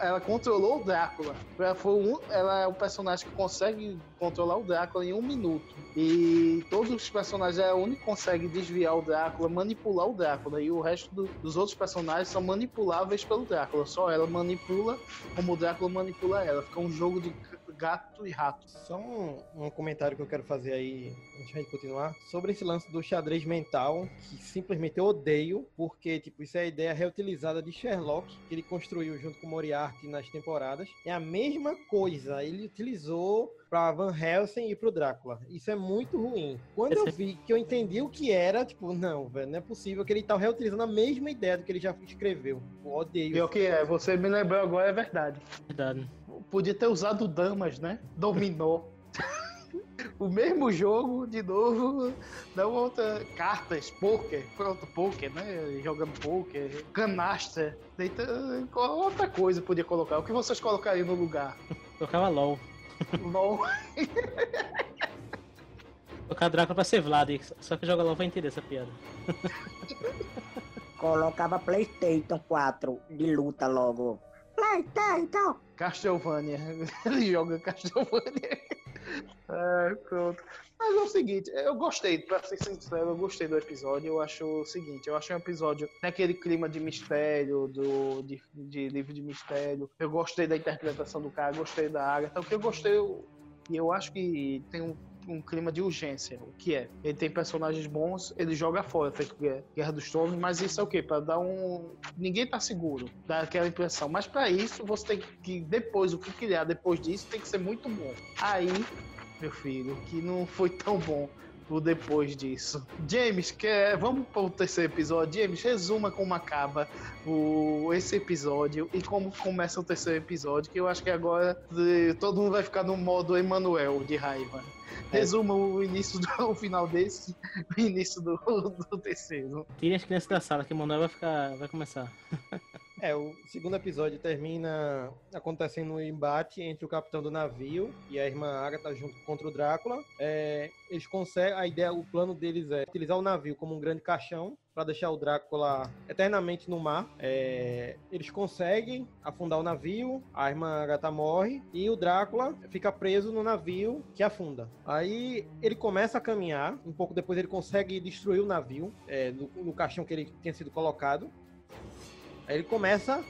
ela controlou o Drácula. Ela, foi um, ela é o personagem que consegue controlar o Drácula em um minuto. E todos os personagens mas é a única que consegue desviar o Drácula, manipular o Drácula. E o resto do- dos outros personagens são manipuláveis pelo Drácula. Só ela manipula como o Drácula manipula ela. Fica um jogo de gato e rato. Só um, um comentário que eu quero fazer aí, antes de continuar, sobre esse lance do xadrez mental, que simplesmente eu odeio, porque, tipo, isso é a ideia reutilizada de Sherlock, que ele construiu junto com Moriarty nas temporadas. É a mesma coisa, ele utilizou pra Van Helsing e pro Drácula. Isso é muito ruim. Quando eu vi que eu entendi o que era, tipo, não, velho, não é possível que ele tá reutilizando a mesma ideia do que ele já escreveu. Eu odeio. Pior que é, você me lembrou agora, é verdade. Verdade. Podia ter usado damas, né? Dominó. o mesmo jogo, de novo, não outra cartas, poker, pronto, poker, né? Jogando poker, canastra, deita, outra coisa podia colocar. O que vocês colocariam no lugar? Tocava LOL. LOL. Tocar Drácula pra ser Vlad, só que joga LOL vai entender essa piada. Colocava Playstation 4 de luta logo. Playstation! Castlevania. Ele joga Castlevania. É, pronto. Mas é o seguinte, eu gostei, pra ser sincero, eu gostei do episódio. Eu acho o seguinte, eu acho um episódio naquele clima de mistério, do, de, de livro de mistério. Eu gostei da interpretação do cara, gostei da Agatha. O que eu gostei, eu- e eu acho que tem um, um clima de urgência. O que é? Ele tem personagens bons, ele joga fora, feito Guerra- dos Tronos, mas isso é o quê? Pra dar um. Ninguém tá seguro, dá aquela impressão. Mas pra isso, você tem que, depois, o que criar depois disso tem que ser muito bom. Aí, meu filho, que não foi tão bom o depois disso. James, quer, vamos para o terceiro episódio. James, resuma como acaba o, esse episódio e como começa o terceiro episódio, que eu acho que agora eh, todo mundo vai ficar no modo Emanuel de raiva. Resuma o início do o final desse, o início do, do terceiro. Tire as crianças da sala, que o Manuel vai ficar. vai começar. É, o segundo episódio termina acontecendo um embate entre o capitão do navio e a irmã Agatha junto contra o Drácula. É, eles conseguem, a ideia, o plano deles é utilizar o navio como um grande caixão para deixar o Drácula eternamente no mar. É, eles conseguem afundar o navio, a irmã Agatha morre e o Drácula fica preso no navio que afunda. Aí ele começa a caminhar, um pouco depois ele consegue destruir o navio é, no, no caixão que ele tinha sido colocado. Aí ele começa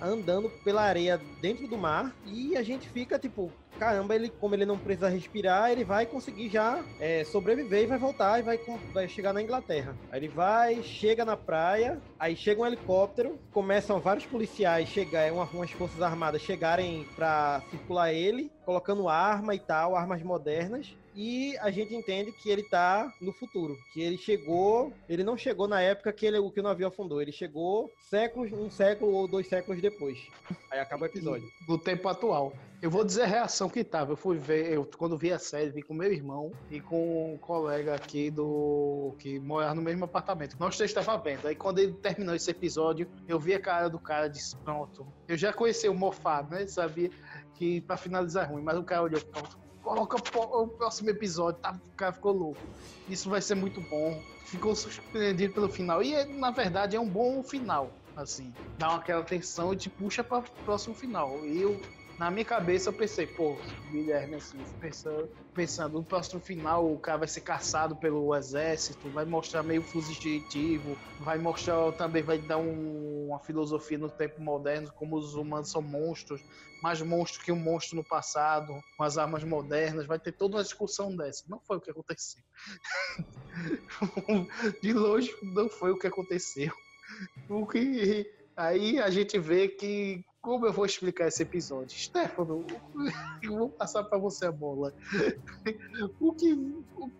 andando pela areia dentro do mar e a gente fica tipo, caramba, ele como ele não precisa respirar, ele vai conseguir já é, sobreviver e vai voltar e vai, vai chegar na Inglaterra. Aí ele vai, chega na praia, aí chega um helicóptero, começam vários policiais chegar, uma- umas forças armadas chegarem pra circular ele, colocando arma e tal, armas modernas. E a gente entende que ele tá no futuro, que ele chegou, ele não chegou na época que, ele, que o navio afundou, ele chegou séculos, um século ou dois séculos depois. Aí acaba o episódio. do tempo atual. Eu vou dizer a reação que tava. Eu fui ver, eu, quando vi a série, vi com meu irmão e com um colega aqui do. que morava no mesmo apartamento. Nós três estavam vendo. Aí quando ele terminou esse episódio, eu vi a cara do cara e disse: Pronto. Eu já conheci o mofado, né? Sabia que pra finalizar é ruim, mas o cara olhou: Pronto. Coloca o próximo episódio, tá? O cara ficou louco. Isso vai ser muito bom. Ficou surpreendido pelo final. E na verdade é um bom final. Assim, dá aquela tensão e te puxa para o próximo final. Eu, na minha cabeça, eu pensei, pô, Guilherme, assim, pensando, pensando no próximo final, o cara vai ser caçado pelo exército, vai mostrar meio fugitivo, vai mostrar também, vai dar um- uma filosofia no tempo moderno, como os humanos são monstros, mais monstros que um monstro no passado, com as armas modernas, vai ter toda uma discussão dessa. Não foi o que aconteceu. De longe, não foi o que aconteceu. O que aí a gente vê que como eu vou explicar esse episódio? Stefano, eu vou passar para você a bola. O que o,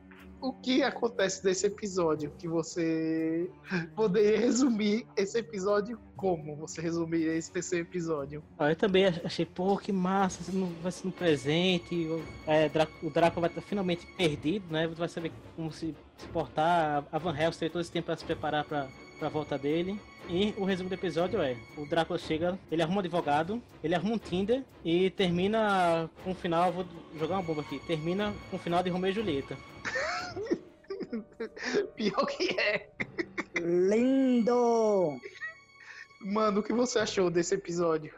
o que acontece nesse episódio que você poderia resumir esse episódio como? Você resumiria esse terceiro episódio? Ah, eu também ach- achei, pô, que massa, não- vai ser no presente, é, o Drácula vai estar finalmente perdido, né? Vai saber como se, se portar. A Van Helsing todo esse tempo para se preparar para a volta dele. E o resumo do episódio é: o Drácula chega, ele arruma um advogado, ele arruma um Tinder e termina com o final. Vou jogar uma bomba aqui: termina com o final de Romeu e Julieta. Pior que é. Lindo! Mano, o que você achou desse episódio?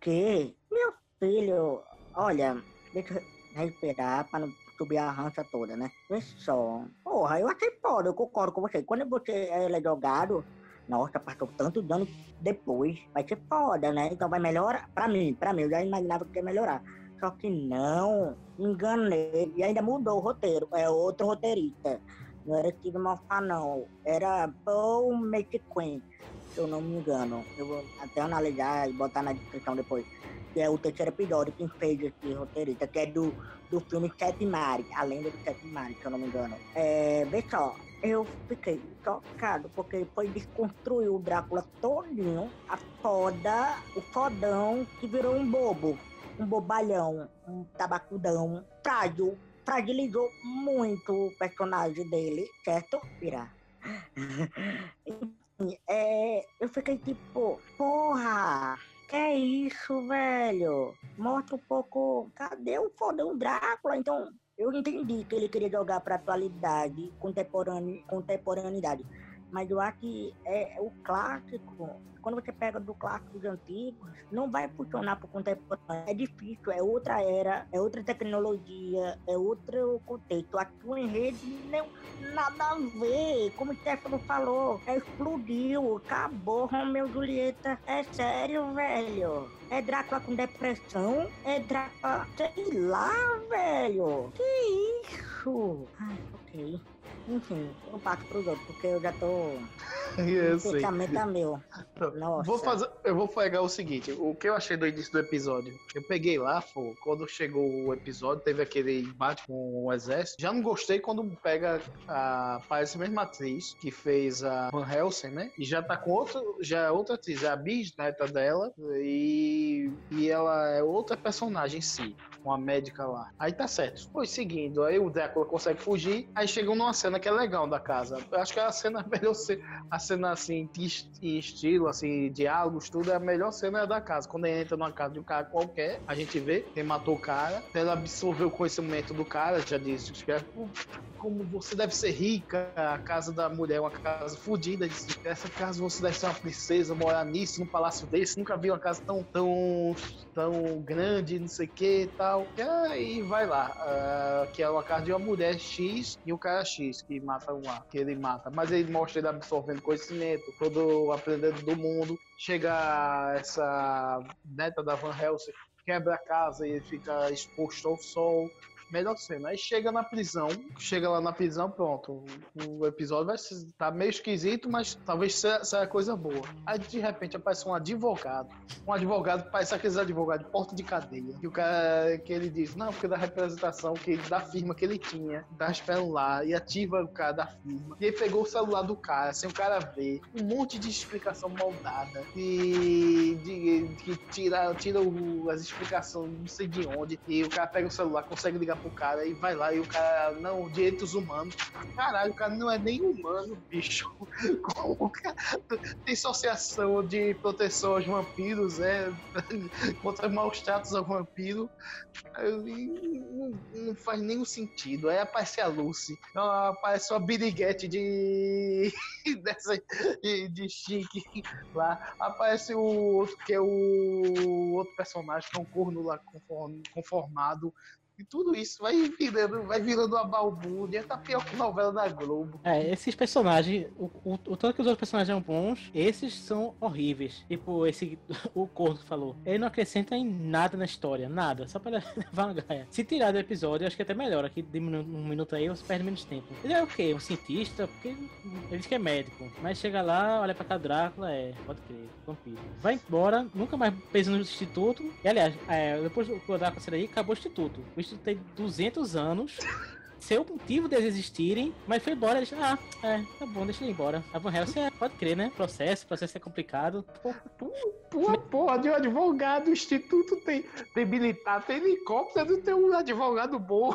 Que? Meu filho, olha, deixa eu respirar para não subir a rancha toda, né? Vê só. Porra, eu achei foda, eu concordo com você. Quando você é jogado, nossa, passou tanto dano depois. Vai ser foda, né? Então vai melhorar. Pra mim, pra mim, eu já imaginava que ia melhorar. Só que não, me enganei. E ainda mudou o roteiro. É outro roteirista. Não era Steve Moffat, não. Era Paul McQueen, se eu não me engano. Eu vou até analisar e botar na descrição depois. Que é o terceiro episódio que fez esse roteirista, que é do, do filme Sete Mares, a lenda do Sete Mares, se eu não me engano. É, vê só, eu fiquei chocado, porque foi desconstruir o Drácula todinho, a foda, o fodão, que virou um bobo, um bobalhão, um tabacudão, frágil, fragilizou muito o personagem dele, certo, Pira? Enfim, é, eu fiquei tipo, porra, que é isso, velho? Mostra um pouco, cadê o fodão Drácula? Então, eu entendi que ele queria jogar para atualidade, contemporânea, contemporaneidade. Mas eu acho que é, o clássico, quando você pega do clássico de antigos, não vai funcionar para o contemporâneo. É difícil, é outra era, é outra tecnologia, é outro contexto. Aqui o enredo não nada a ver. Como o Stefano falou, é, explodiu, acabou Romeu e Julieta. É sério, velho. É Drácula com depressão? É Drácula. Sei lá, velho. Que isso? Ai, ok. Enfim, eu passo pros outros, porque eu já tô. Eu sei. é meu. Nossa. Vou fazer, eu vou pegar o seguinte, o que eu achei do início do episódio. Eu peguei lá, pô, quando chegou o episódio, teve aquele embate com o exército. Já não gostei quando pega a parece a mesma atriz que fez a Van Helsing, né? E já tá com outro, já é outra atriz, é a bisneta dela e e ela é outra personagem em si, uma médica lá. Aí tá certo. Foi seguindo, aí o Drácula consegue fugir, aí chegam numa cena que é legal da casa. Eu acho que a cena melhor ser a cena assim de est- de estilo, assim, diálogos, tudo, é a melhor cena é da casa. Quando ele entra numa casa de um cara qualquer, a gente vê, quem matou o cara, ela absorveu o conhecimento do cara, já disse, é, "Pô, como você deve ser rica, a casa da mulher é uma casa fodida, essa casa você deve ser uma princesa, morar nisso, num palácio desse, nunca vi uma casa tão, tão, tão grande, não sei o que e tal. E aí vai lá, ah, que é uma casa de uma mulher X e o cara X que mata uma, que ele mata. Mas ele mostra ele absorvendo conhecimento, todo aprendendo do mundo. Chega essa neta da Van Helsing, quebra a casa e ele fica exposto ao sol. Melhor cena. Aí chega na prisão, chega lá na prisão, pronto. O, episódio vai estar tá meio esquisito, mas talvez seja, coisa boa. Aí de repente aparece um advogado. Um advogado parece aqueles advogados de porta de cadeia. Que o cara que ele diz, não, porque da representação que, da firma que ele tinha, esperando lá, e ativa o cara da firma. E aí pegou o celular do cara, sem o cara ver. Um monte de explicação mal dada. E que tira, tira o- as explicações não sei de onde. E o cara pega o celular, consegue ligar pro cara e vai lá. E o cara, não, direitos humanos. Caralho, o cara não é nem humano, bicho. Como cara tem associação de proteção aos vampiros, é, contra maus tratos ao vampiro. Não, faz nenhum sentido. Aí aparece a Lucy, aparece uma biriguete de. dessa, de, de chique lá. Aparece o outro que é o outro personagem, que é um corno lá conform- conformado. E tudo isso vai virando, vai virando uma balbúrdia, tá pior que novela da Globo. É, esses personagens, o, o, o tanto que os outros personagens são bons, esses são horríveis. Tipo, esse, o Corno falou. Ele não acrescenta em nada na história, nada, só pra levar uma gaia. Se tirar do episódio, acho que até melhor, aqui diminui um minuto aí, você perde menos tempo. Ele é o quê? Um cientista? Porque ele diz que é médico. Mas chega lá, olha pra cá, Drácula, é, pode crer, vampiro. Vai embora, nunca mais pensa no instituto. E aliás, é, depois que o Drácula sair acabou o instituto. O instituto tem 200 anos. Seu motivo deles existirem, mas foi embora. Eles, ah, é, tá bom, deixa ele embora. A Van Helsing, é, pode crer, né? Processo, processo é complicado. Pô, Pô, porra, de um advogado, o instituto tem, tem militar, tem helicóptero, tem um advogado bom.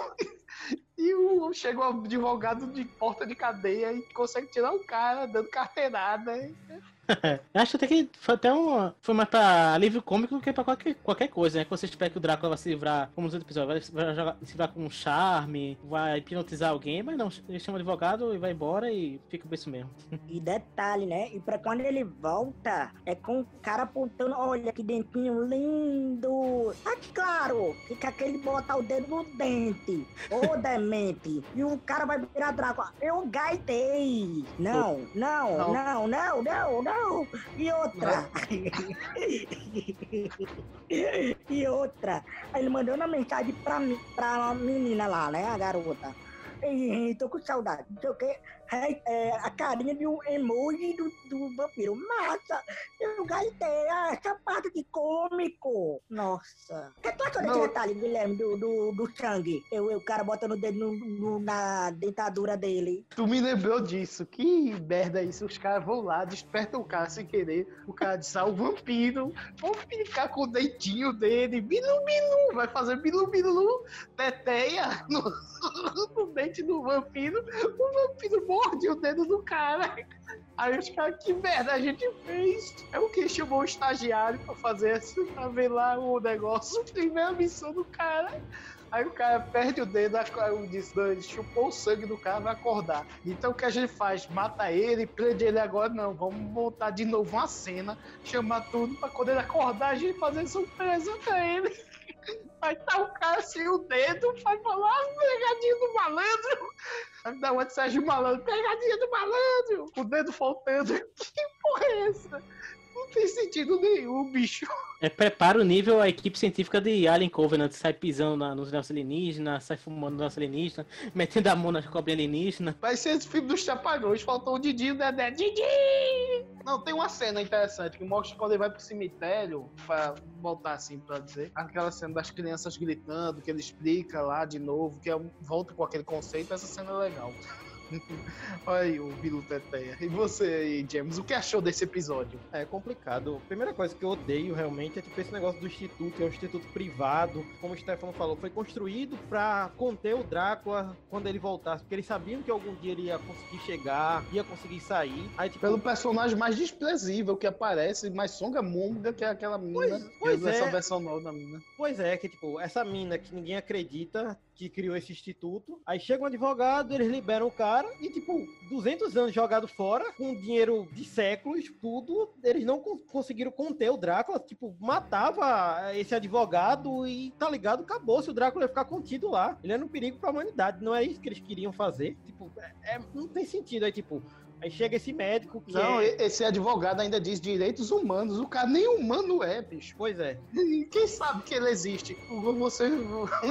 E o, chega um advogado de porta de cadeia e consegue tirar o cara dando carteirada. Acho até que foi até um. Foi mais pra alívio cômico do que pra qualquer, qualquer coisa, né? Quando você espera que o Drácula vai se livrar, como nos outros episódios, vai, vai se livrar com um charme, vai hipnotizar alguém, mas não, ele chama o advogado e vai embora e fica por isso mesmo. E detalhe, né? E pra quando ele volta, é com o cara apontando, olha que dentinho lindo. Tá claro que quer que ele bota o dedo no dente. Ô demente. E o cara vai virar Drácula. Eu gaitei. Não, não, Não. não, não, não, não. E outra. e outra. Ele mandou uma mensagem pra, mim, pra menina lá, né? A garota. Ei, tô com saudade, não sei o que. É, é, a carinha de um emoji do, do vampiro. Massa! Eu gaitei ah, essa parte de cômico. Nossa. O que tu achou desse Não. detalhe, Guilherme, do, do, do sangue? Eu, eu, o cara botando o dedo no, no- na dentadura dele. Tu me lembrou disso. Que merda é isso. Os caras vão lá, despertam o cara sem querer. O cara diz, ah, o vampiro. Vão ficar com o dentinho dele. Bilu, bilu. Vai fazer bilu, bilu. Teteia no, no dente do vampiro. O vampiro morde o dedo do cara. Aí os caras, que merda a gente fez? É o que chamou o estagiário pra fazer assim, pra ver lá o negócio. Primeira missão do cara. Aí o cara perde o dedo, o diz, não, ele chupou o sangue do cara, vai acordar. Então o que a gente faz? Mata ele, prende ele agora, não. Vamos montar de novo uma cena, chamar tudo pra quando ele acordar, a gente fazer surpresa pra ele. Aí tá o cara sem o dedo, vai falar, "Ah, pegadinha do malandro. Aí dá uma de Sérgio Malandro, pegadinha do malandro, o dedo faltando. Que porra é essa? Não tem sentido nenhum, bicho. É, prepara o nível a equipe científica de Alien Covenant, sai pisando na- nos negócios alienígenas, sai fumando nos alienígenas, metendo a mão na cobra alienígena. Vai ser esse filme dos Trapalhões, faltou o Didi, o Dedé. Didi! Não, tem uma cena interessante que mostra quando ele vai pro cemitério, pra voltar assim pra dizer, aquela cena das crianças gritando, que ele explica lá de novo, que é volta com aquele conceito, essa cena é legal. Olha aí o Bilu Teteia. E você aí, James, o que achou desse episódio? É complicado. A primeira coisa que eu odeio realmente é tipo esse negócio do instituto, é um instituto privado, como o Stefano falou, foi construído pra conter o Drácula quando ele voltasse, porque eles sabiam que algum dia ele ia conseguir chegar, ia conseguir sair. Aí tipo, Pelo personagem mais desprezível que aparece, mais songamonga que é aquela mina. pois essa é. versão nova da mina. Pois é, que tipo, essa mina que ninguém acredita que criou esse instituto, aí chega um advogado, eles liberam o cara e tipo, 200 anos jogado fora, com dinheiro de séculos, tudo, eles não con- conseguiram conter o Drácula, tipo, matava esse advogado e tá ligado, acabou, se o Drácula ia ficar contido lá. Ele era um perigo pra humanidade, não é isso que eles queriam fazer. Tipo, é- é- não tem sentido aí, tipo, aí chega esse médico que Não, é... esse advogado ainda diz direitos humanos. O cara nem humano é, bicho. Pois é. Quem sabe que ele existe? Você,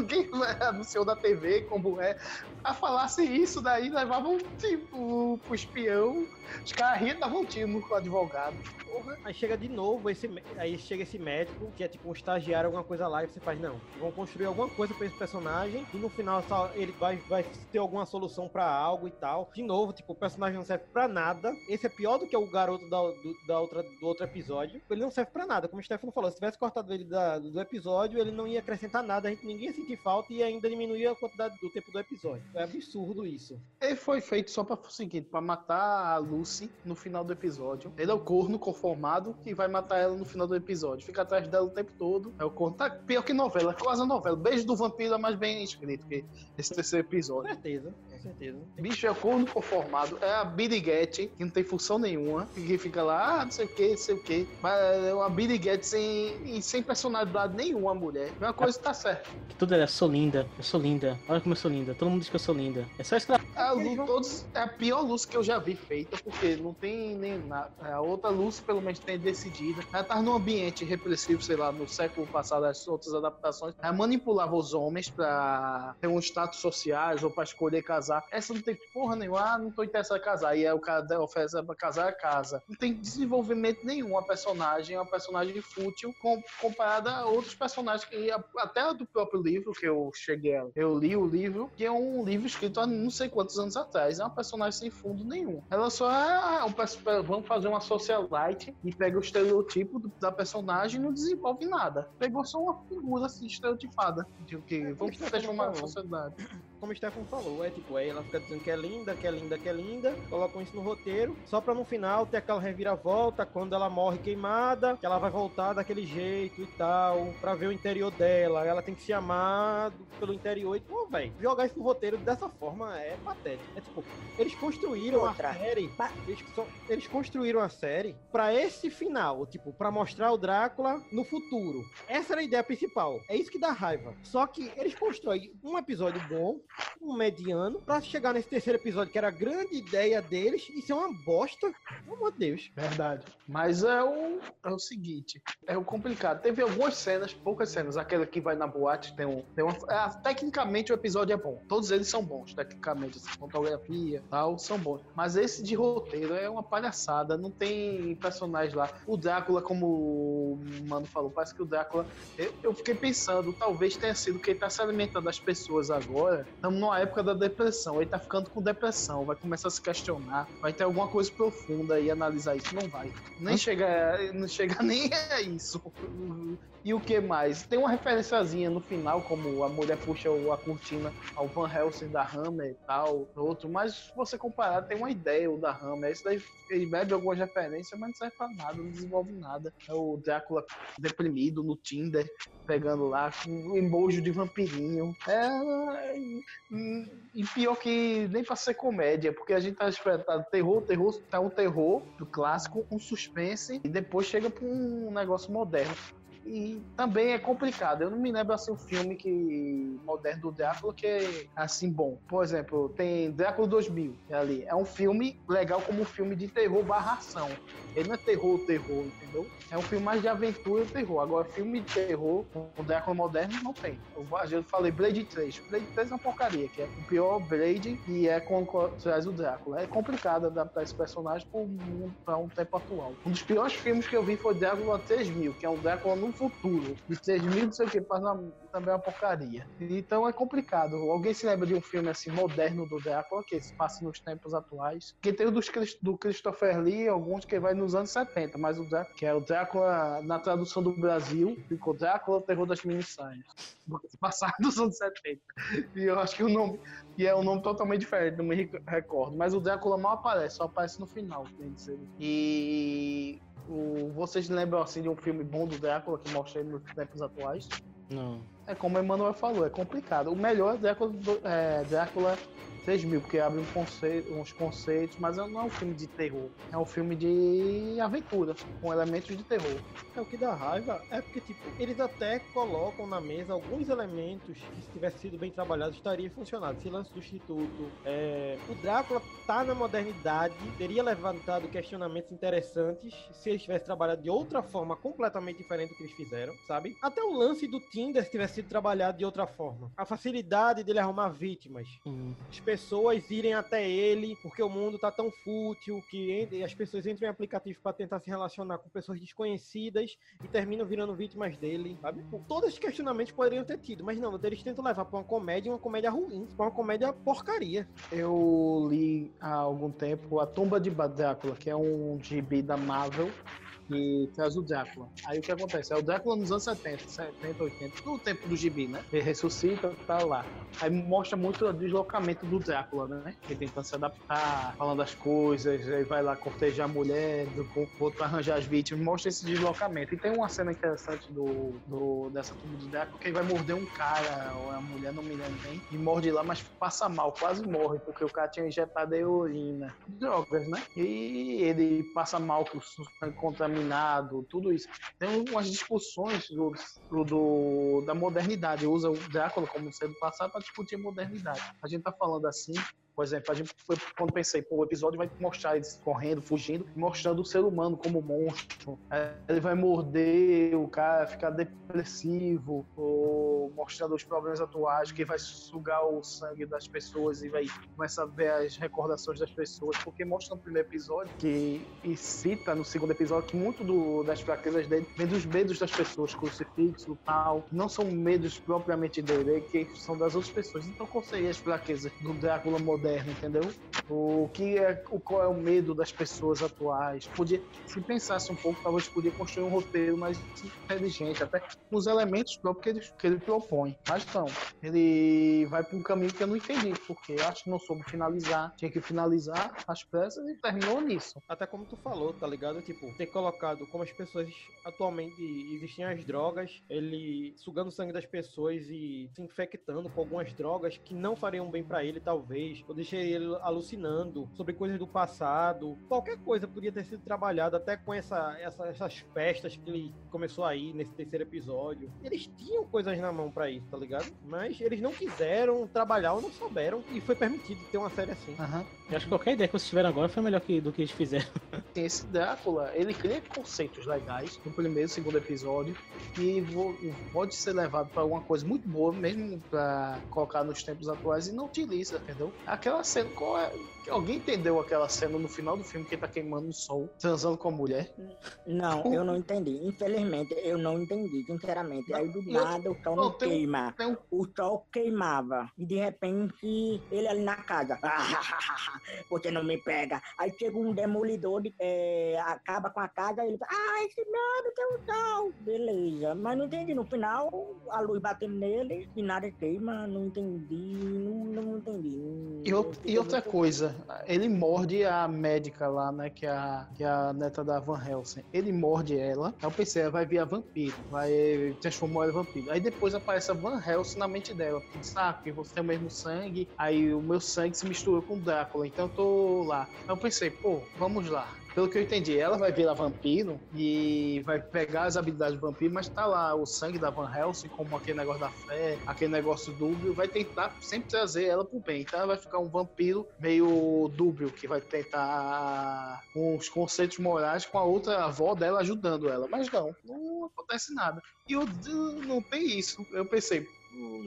quem anunciou da TV como é, a falasse isso daí, levavam tipo pro espião, os caras riam davam um tiro no advogado. Porra. Aí chega de novo esse, aí chega esse médico, que é tipo um estagiário, alguma coisa lá, e você faz, não, vão construir alguma coisa pra esse personagem, e no final só ele vai, vai ter alguma solução pra algo e tal. De novo, tipo, o personagem não serve pra nada. Esse é pior do que o garoto da, do, da outra, do outro episódio. Ele não serve pra nada, como o Stefano falou, se tivesse cortado ele da- do episódio, ele não ia acrescentar nada, a gente ninguém ia sentir falta e ainda diminuir a quantidade do tempo do episódio. É absurdo isso. Ele foi feito só pra o seguinte, pra matar a Lucy no final do episódio. Ele é o corno conformado que vai matar ela no final do episódio. Fica atrás dela o tempo todo. É o corno. Tá pior que novela, quase novela. Beijo do vampiro é mais bem escrito que esse terceiro Com episódio. certeza, com certeza. Bicho é o corno conformado, é a biriguete, que não tem função nenhuma, que fica lá, ah, não sei o que, não sei o que. Mas é uma biriguete sem, sem personalidade nenhuma, a mulher. Uma coisa tá certa. Que tudo era, eu sou linda, eu sou linda, olha como eu sou linda, todo mundo diz que eu sou linda. É só escravo. A luz, todos, é a pior luz que eu já vi feita, porque não tem nem nada. A outra luz, pelo menos, tem decidida. Ela tava num ambiente repressivo, sei lá, no século passado, as outras adaptações. Ela manipulava os homens pra ter um status sociais ou pra escolher casar. Essa não tem porra nenhuma, ah, não tô interessado em casar. E aí o cara oferece pra casar, é casa. Não tem desenvolvimento nenhum a personagem, é uma personagem fútil com, comparada a outros personagens que até do próprio livro que eu cheguei, a- eu li o livro, que é um livro escrito há não sei quantos anos atrás. É uma personagem sem fundo nenhum. Ela só é um perso- vamos fazer uma socialite e pega o estereotipo da personagem e não desenvolve nada. Pegou só uma figura assim estereotipada de que vamos Stefano transformar a falou. sociedade. Como o Stefan falou, é tipo, aí ela fica dizendo que é linda, que é linda, que é linda, colocam isso no roteiro, só pra no final ter aquela reviravolta, quando ela morre queimada, que ela vai voltar daquele jeito e tal, pra ver o interior dela, ela tem que se amar pelo interior e, pô, velho, jogar isso no roteiro dessa forma é patético. É tipo, eles construíram Outra. a série, eles, só- eles construíram a série pra esse final, tipo, pra mostrar o Drácula no futuro. Essa era a ideia principal. É isso que dá raiva. Só que eles constroem um episódio bom, um mediano, pra chegar nesse terceiro episódio, que era a grande ideia deles, e ser uma bosta. Pelo amor de Deus. Verdade. Mas é o, é o seguinte, é o complicado. Teve algumas cenas, poucas cenas. Aquela que vai na boate tem um. Tem uma, é, tecnicamente o episódio é bom. Todos eles são bons, tecnicamente. Assim, fotografia tal, são bons. Mas esse de roteiro é uma palhaçada. Não tem personagens lá. O Drácula, como o Mano falou, parece que o Drácula. Eu, eu fiquei pensando, talvez tenha sido que ele tá se alimentando das pessoas agora. Estamos numa época da depressão. Ele tá ficando com depressão, vai começar a se questionar, vai ter alguma coisa profunda e analisar isso. Não vai. Nem chega, não chega nem a isso. E o que mais? Tem uma referenciazinha no final, como a mulher puxa a cortina ao Van Helsing da Hammer e tal, outro, mas se você comparar, tem uma ideia o da Hammer. Esse daí ele bebe algumas referências, mas não serve pra nada, não desenvolve nada. É o Drácula deprimido no Tinder, pegando lá, com um emoji de vampirinho. É. E pior que nem pra ser comédia, porque a gente tá esperando tá, terror, terror, tá um terror do clássico, um suspense, e depois chega pra um negócio moderno. E também é complicado. Eu não me lembro assim um filme que moderno do Drácula que é assim bom. Por exemplo, tem Drácula 2000 que é ali. É um filme legal como um filme de terror barra ação. Ele não é terror, terror, entendeu? É um filme mais de aventura e terror. Agora, filme de terror, o Drácula moderno, não tem. Eu, eu falei Blade 3. Blade 3 é uma porcaria, que é o pior Blade e é quando traz o Drácula. É complicado adaptar esse personagem para um, um tempo atual. Um dos piores filmes que eu vi foi Drácula 3000, que é um Drácula no futuro. De 3000, não sei o que, mas não- também uma porcaria. Então é complicado. Alguém se lembra de um filme assim moderno do Drácula, que se passa nos tempos atuais? Que tem o dos, do Christopher Lee, alguns que vai nos anos 70, mas o Drácula, que é o Drácula na tradução do Brasil, ficou Drácula, o terror das minissagens. Passado dos anos 70. E eu acho que o nome. E é um nome totalmente diferente, não me rec- recordo. Mas o Drácula mal aparece, só aparece no final, tem que dizer. E. o- vocês lembram assim de um filme bom do Drácula que mostrei nos tempos atuais? Não. É como o Emanuel falou, é complicado. O melhor Drácula, é, Drácula 3000, porque abre um conceito- uns conceitos, mas não é um filme de terror. É um filme de aventura, com elementos de terror. É o que dá raiva é porque, tipo, eles até colocam na mesa alguns elementos que, se tivesse sido bem trabalhados, estaria funcionado. Esse lance do instituto. é, O Drácula tá na modernidade, teria levantado questionamentos interessantes se eles tivessem trabalhado de outra forma completamente diferente do que eles fizeram, sabe? Até o lance do Tinder se tivesse sido trabalhado de outra forma. A facilidade dele arrumar vítimas. As pessoas irem até ele porque o mundo tá tão fútil que as pessoas entram em aplicativos para tentar se relacionar com pessoas desconhecidas e terminam virando vítimas dele, sabe? Todos esses questionamentos poderiam ter tido, mas não, eles tentam levar pra uma comédia, uma comédia ruim, pra uma comédia porcaria. Eu li há algum tempo A Tumba de Drácula, que é um gibi da Marvel que traz o Drácula. Aí o que acontece? É o Drácula nos anos 70, 70, 80, no tempo do gibi, né? Ele ressuscita, tá lá. Aí mostra muito o deslocamento do Drácula, né? Ele tentando se adaptar, falando as coisas, aí vai lá cortejar a mulher, do outro arranjar as vítimas, mostra esse deslocamento. E tem uma cena interessante do, do dessa tumba de Drácula que ele vai morder um cara, ou a mulher, não me lembro bem, e morde lá, mas passa mal, quase morre, porque o cara tinha injetado heroína, drogas, né? E ele passa mal com o contaminado, tudo isso. Tem umas discussões do, do- da modernidade, usa o Drácula como sendo passado para discutir modernidade. A gente tá falando assim, por exemplo, a gente foi quando pensei, pô, o episódio vai mostrar eles correndo, fugindo, mostrando o ser humano como monstro. Aí Ele vai morder o cara, ficar depressivo, ou mostrando os problemas atuais, que vai sugar o sangue das pessoas e vai começar a ver as recordações das pessoas, porque mostra no primeiro episódio que e cita no segundo episódio que muito do- das fraquezas dele vem dos medos das pessoas, crucifixo, tal, não são medos propriamente dele, é que são das outras pessoas. Então qual seria as fraquezas do Drácula moderno, entendeu? O que é, o qual é o medo das pessoas atuais? Podia, se pensasse um pouco, talvez podia construir um roteiro mais inteligente, até os elementos próprios que ele, que ele Mas não, ele vai para um caminho que eu não entendi, porque eu acho que não soube finalizar, tinha que finalizar às pressas e terminou nisso. Até como tu falou, tá ligado? Tipo, ter colocado como as pessoas atualmente existem as drogas, ele sugando o sangue das pessoas e se infectando com algumas drogas que não fariam bem pra ele, talvez, ou deixaria ele alucinando sobre coisas do passado. Qualquer coisa podia ter sido trabalhada até com essa, essa- essas festas que ele começou aí nesse terceiro episódio. Eles tinham coisas na mão pra isso, tá ligado? Mas eles não quiseram trabalhar ou não souberam e foi permitido ter uma série assim. Aham. Eu acho que qualquer ideia que vocês tiveram agora foi melhor que, do que eles fizeram. Tem esse Drácula, ele cria conceitos legais no primeiro e segundo episódio que vo- pode ser levado para alguma coisa muito boa, mesmo para colocar nos tempos atuais e não utiliza, entendeu? Aquela cena, qual é? Alguém entendeu aquela cena no final do filme que ele tá queimando o sol, transando com a mulher? Não, eu não entendi. Infelizmente, eu não entendi, sinceramente. Aí do nada o sol não, não um- queima. tem um- O sol queimava. E de repente, ele ali na casa. Você não me pega. Aí chega um demolidor, de- é, acaba com a casa, ele fala, ah, esse nada tem um sol. Beleza. Mas não entendi. No final, a luz batendo nele e nada queima. Não entendi. Não, não entendi. E, outra muito- ele morde a médica lá, né? Que é a, que é a neta da Van Helsing. Ele morde ela. Aí eu pensei, ela vai vir a vampiro. Vai transformar ela em vampiro. Aí depois aparece a Van Helsing na mente dela. Diz, ah, porque você tem o mesmo sangue. Aí o meu sangue se mistura com o Drácula. Então eu tô lá. Aí eu pensei, pô, vamos lá. Pelo que eu entendi, ela vai virar vampiro e vai pegar as habilidades do vampiro, mas tá lá o sangue da Van Helsing, como aquele negócio da fé, aquele negócio dúbio, vai tentar sempre trazer ela pro bem. Então ela vai ficar um vampiro meio dúbio, que vai tentar os conceitos morais com a outra avó dela ajudando ela. Mas não, não acontece nada. E eu não tem isso. Eu pensei, "Hum,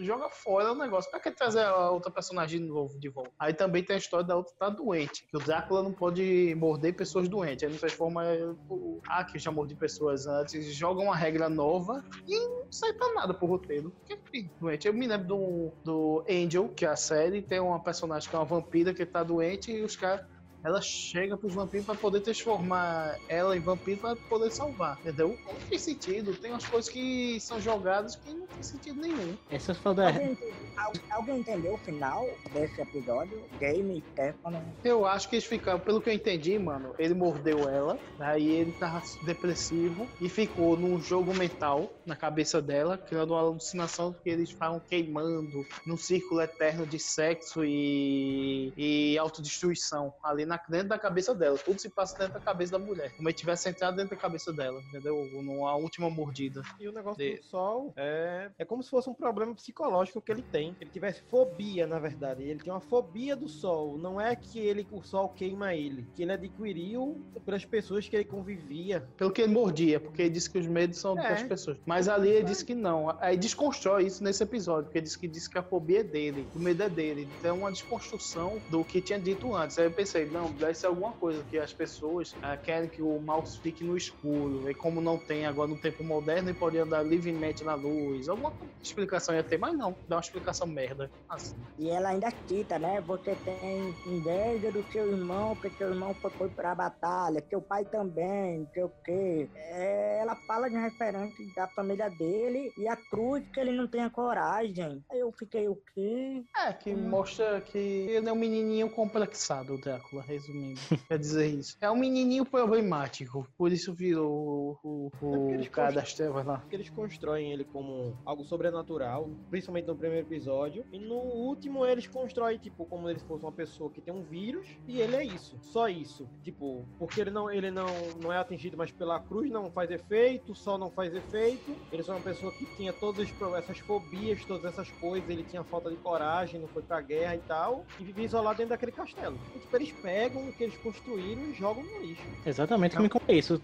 joga fora o negócio. Pra que trazer a outra personagem de novo de volta? Aí também tem a história da outra tá doente. Que o Drácula não pode morder pessoas doentes. Aí não transforma. o- Ah, que já mordi pessoas antes. Joga uma regra nova e não sai pra nada pro roteiro. Que que doente. Eu me lembro do, do Angel, que é a série, tem uma personagem que é uma vampira que tá doente e os caras ela chega pros vampiros pra poder transformar ela em vampiro pra poder salvar, entendeu? Não tem sentido. Tem umas coisas que são jogadas que não tem sentido nenhum. Essa foi da. Alguém, al- alguém entendeu o final desse episódio? Jamie, Stefano. Eu acho que eles ficaram, pelo que eu entendi, mano, ele mordeu ela, aí ele tava depressivo e ficou num jogo mental na cabeça dela, criando uma alucinação que eles estavam queimando num círculo eterno de sexo e, e autodestruição ali na, dentro da cabeça dela. Tudo se passa dentro da cabeça da mulher. Como se tivesse entrado dentro da cabeça dela, entendeu? Numa última mordida. E o negócio De- do sol é, é como se fosse um problema psicológico que ele tem. Ele tivesse fobia, na verdade. Ele tem uma fobia do sol. Não é que ele, o sol queima ele. Que ele adquiriu pelas pessoas que ele convivia. Pelo que ele mordia, porque ele disse que os medos são É. das pessoas. Mas ali ele disse que não. Aí desconstrói isso nesse episódio, porque ele disse que, disse que a fobia é dele, o medo é dele. Então é uma desconstrução do que tinha dito antes. Aí eu pensei, não, deve ser alguma coisa que as pessoas ah, querem que o mouse fique no escuro. E como não tem agora no tempo moderno, ele pode andar livremente na luz. Alguma explicação ia ter, mas não. Dá uma explicação merda. Assim. E ela ainda cita, né? Você tem inveja do seu irmão, porque seu irmão foi, pra batalha, seu pai também, não sei o quê. É, ela fala de referente da família dele e a cruz que ele não tem a coragem. Aí eu fiquei o quê? É, que mostra que ele é um menininho complexado, o Drácula, resumindo. Quer dizer isso. É um menininho problemático. Por isso virou o, o, o cara constroem- das trevas lá. Porque eles constroem ele como algo sobrenatural, principalmente no primeiro episódio. E no último eles constroem, tipo, como ele fosse uma pessoa que tem um vírus. E ele é isso. Só isso. Tipo, porque ele não, ele não, não é atingido mais pela cruz, não faz efeito, o sol não faz efeito. Ele só é uma pessoa que tinha todas essas fobias, todas essas coisas. Ele tinha falta de coragem, não foi pra guerra e tal. E vivia isolado dentro daquele castelo. E, tipo, eles pegam o que eles construíram e jogam no lixo. Exatamente, como é isso.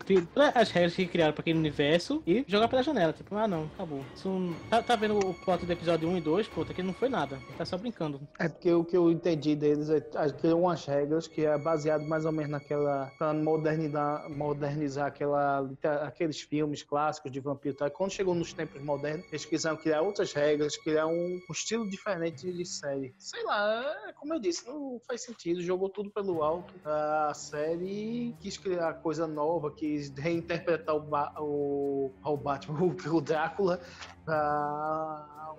As regras que criaram pra aquele universo e jogar pela janela. Tipo, ah não, acabou. Isso não- tá, tá vendo o plot do episódio 1 e 2? Pô, aqui não foi nada. Ele tá só brincando. É porque o que eu entendi deles é ah, criou umas regras que é baseado mais ou menos naquela. pra modernizar, modernizar aquela, aqueles filmes clássicos de vampiro. Tá? Quando chegou nos tempos modernos, eles quiseram criar outras regras, criar um, um estilo diferente de série. Sei lá, é como eu disse, não faz sentido. Jogou tudo pelo alto a série quis criar coisa nova, quis reinterpretar o, Ba- o, o Batman, o, o Drácula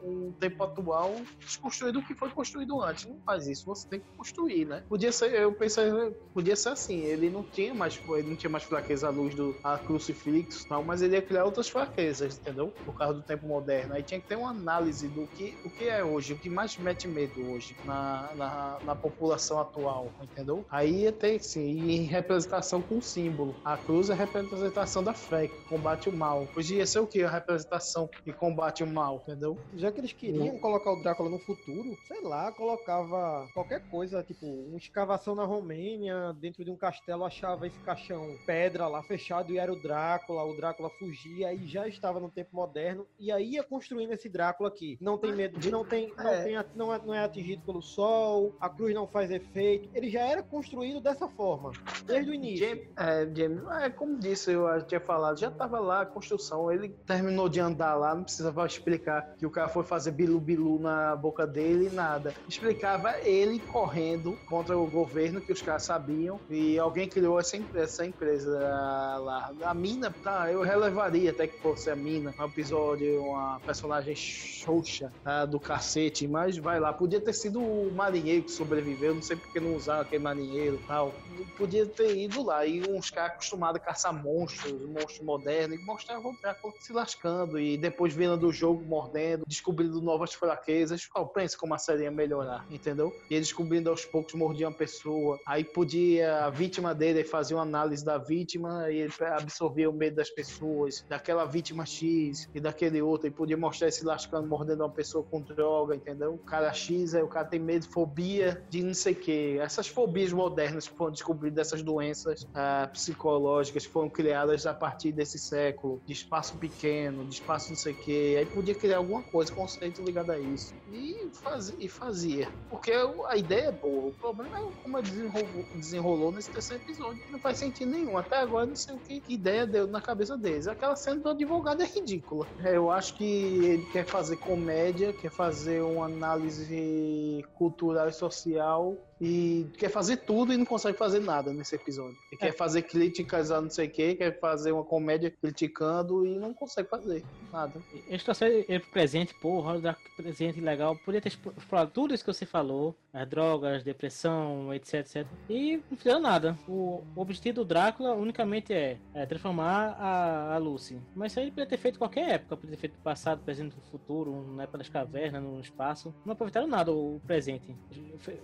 um tempo atual desconstruído o que foi construído antes. Não faz isso, você tem que construir, né? Podia ser, eu pensei, podia ser assim, ele não tinha mais, ele não tinha mais fraqueza à luz do a crucifixo tal, mas ele ia criar outras fraquezas, entendeu? Por causa do tempo moderno. Aí tinha que ter uma análise do que, o que é hoje, o que mais mete medo hoje na, na, na população atual, entendeu? Aí ia ter, sim, em representação com símbolo. A cruz é a representação da fé, que combate o mal. Hoje ia ser o que? A representação que combate o mal, entendeu? Já que eles queriam colocar o Drácula no futuro, sei lá, colocava qualquer coisa, tipo, uma escavação na Romênia, dentro de um castelo, achava esse caixão pedra lá fechado e era o Drácula, o Drácula fugia e já estava no tempo moderno, e aí ia construindo esse Drácula aqui. Não tem medo, não tem, não, É. tem, não, é, não é atingido pelo sol, a cruz não faz efeito. Ele já era construído dessa forma, desde o início. James, é, James, é, como disse, eu tinha falado, já tava lá a construção, ele terminou de andar lá, não precisava explicar que o cara foi fazer bilu-bilu na boca dele, nada. Explicava ele correndo contra o governo, que os caras sabiam, e alguém criou essa essa empresa lá. A mina, tá, eu relevaria até que fosse a mina, um episódio, uma personagem xoxa tá, do cacete, mas vai lá, podia ter sido o marinheiro que sobreviveu, não sei porque não usaram aquele marinheiro e tal. Podia ter ido lá, e uns caras acostumados a caçar monstros, monstros modernos, e mostravam o Drácula se lascando, e depois vindo do jogo mordendo, descobrindo novas fraquezas. Oh, pensa como a série ia melhorar, entendeu? E descobrindo aos poucos, mordia uma pessoa, aí podia, a vítima dele fazia uma análise da vítima, e ele absorvia o medo das pessoas, daquela vítima X e daquele outro, e podia mostrar ele se lascando, mordendo uma pessoa com droga, entendeu? O cara X, aí o cara tem medo, fobia de não sei o que. Essas fobias modernas que foram descobridas, essas doenças ah, psicológicas que foram criadas a partir desse século, de espaço pequeno, de espaço não sei o que. Aí podia criar alguma coisa, conceito ligado a isso. E, faz, e fazia. Porque a ideia é boa. O problema é como ela desenrolou, desenrolou nesse terceiro episódio. Não faz sentido nenhum. Até agora não sei o que, que ideia deu na cabeça deles. Aquela cena do advogado é ridícula. É, eu acho que ele quer fazer comédia, quer fazer uma análise cultural e social e quer fazer tudo e não consegue fazer nada nesse episódio. Ele quer fazer críticas a não sei o que, quer fazer uma comédia criticando e não consegue fazer nada. Trouxeram ele pro presente, olha que presente legal. Podia ter explorado tudo isso que você falou: as drogas, depressão, etc, etc. E não fizeram nada. O, o objetivo do Drácula unicamente é, é transformar a, a Lucy. Mas isso aí ele podia ter feito qualquer época. Podia ter feito no passado, presente, no futuro, na época das cavernas, no espaço. Não aproveitaram nada o presente.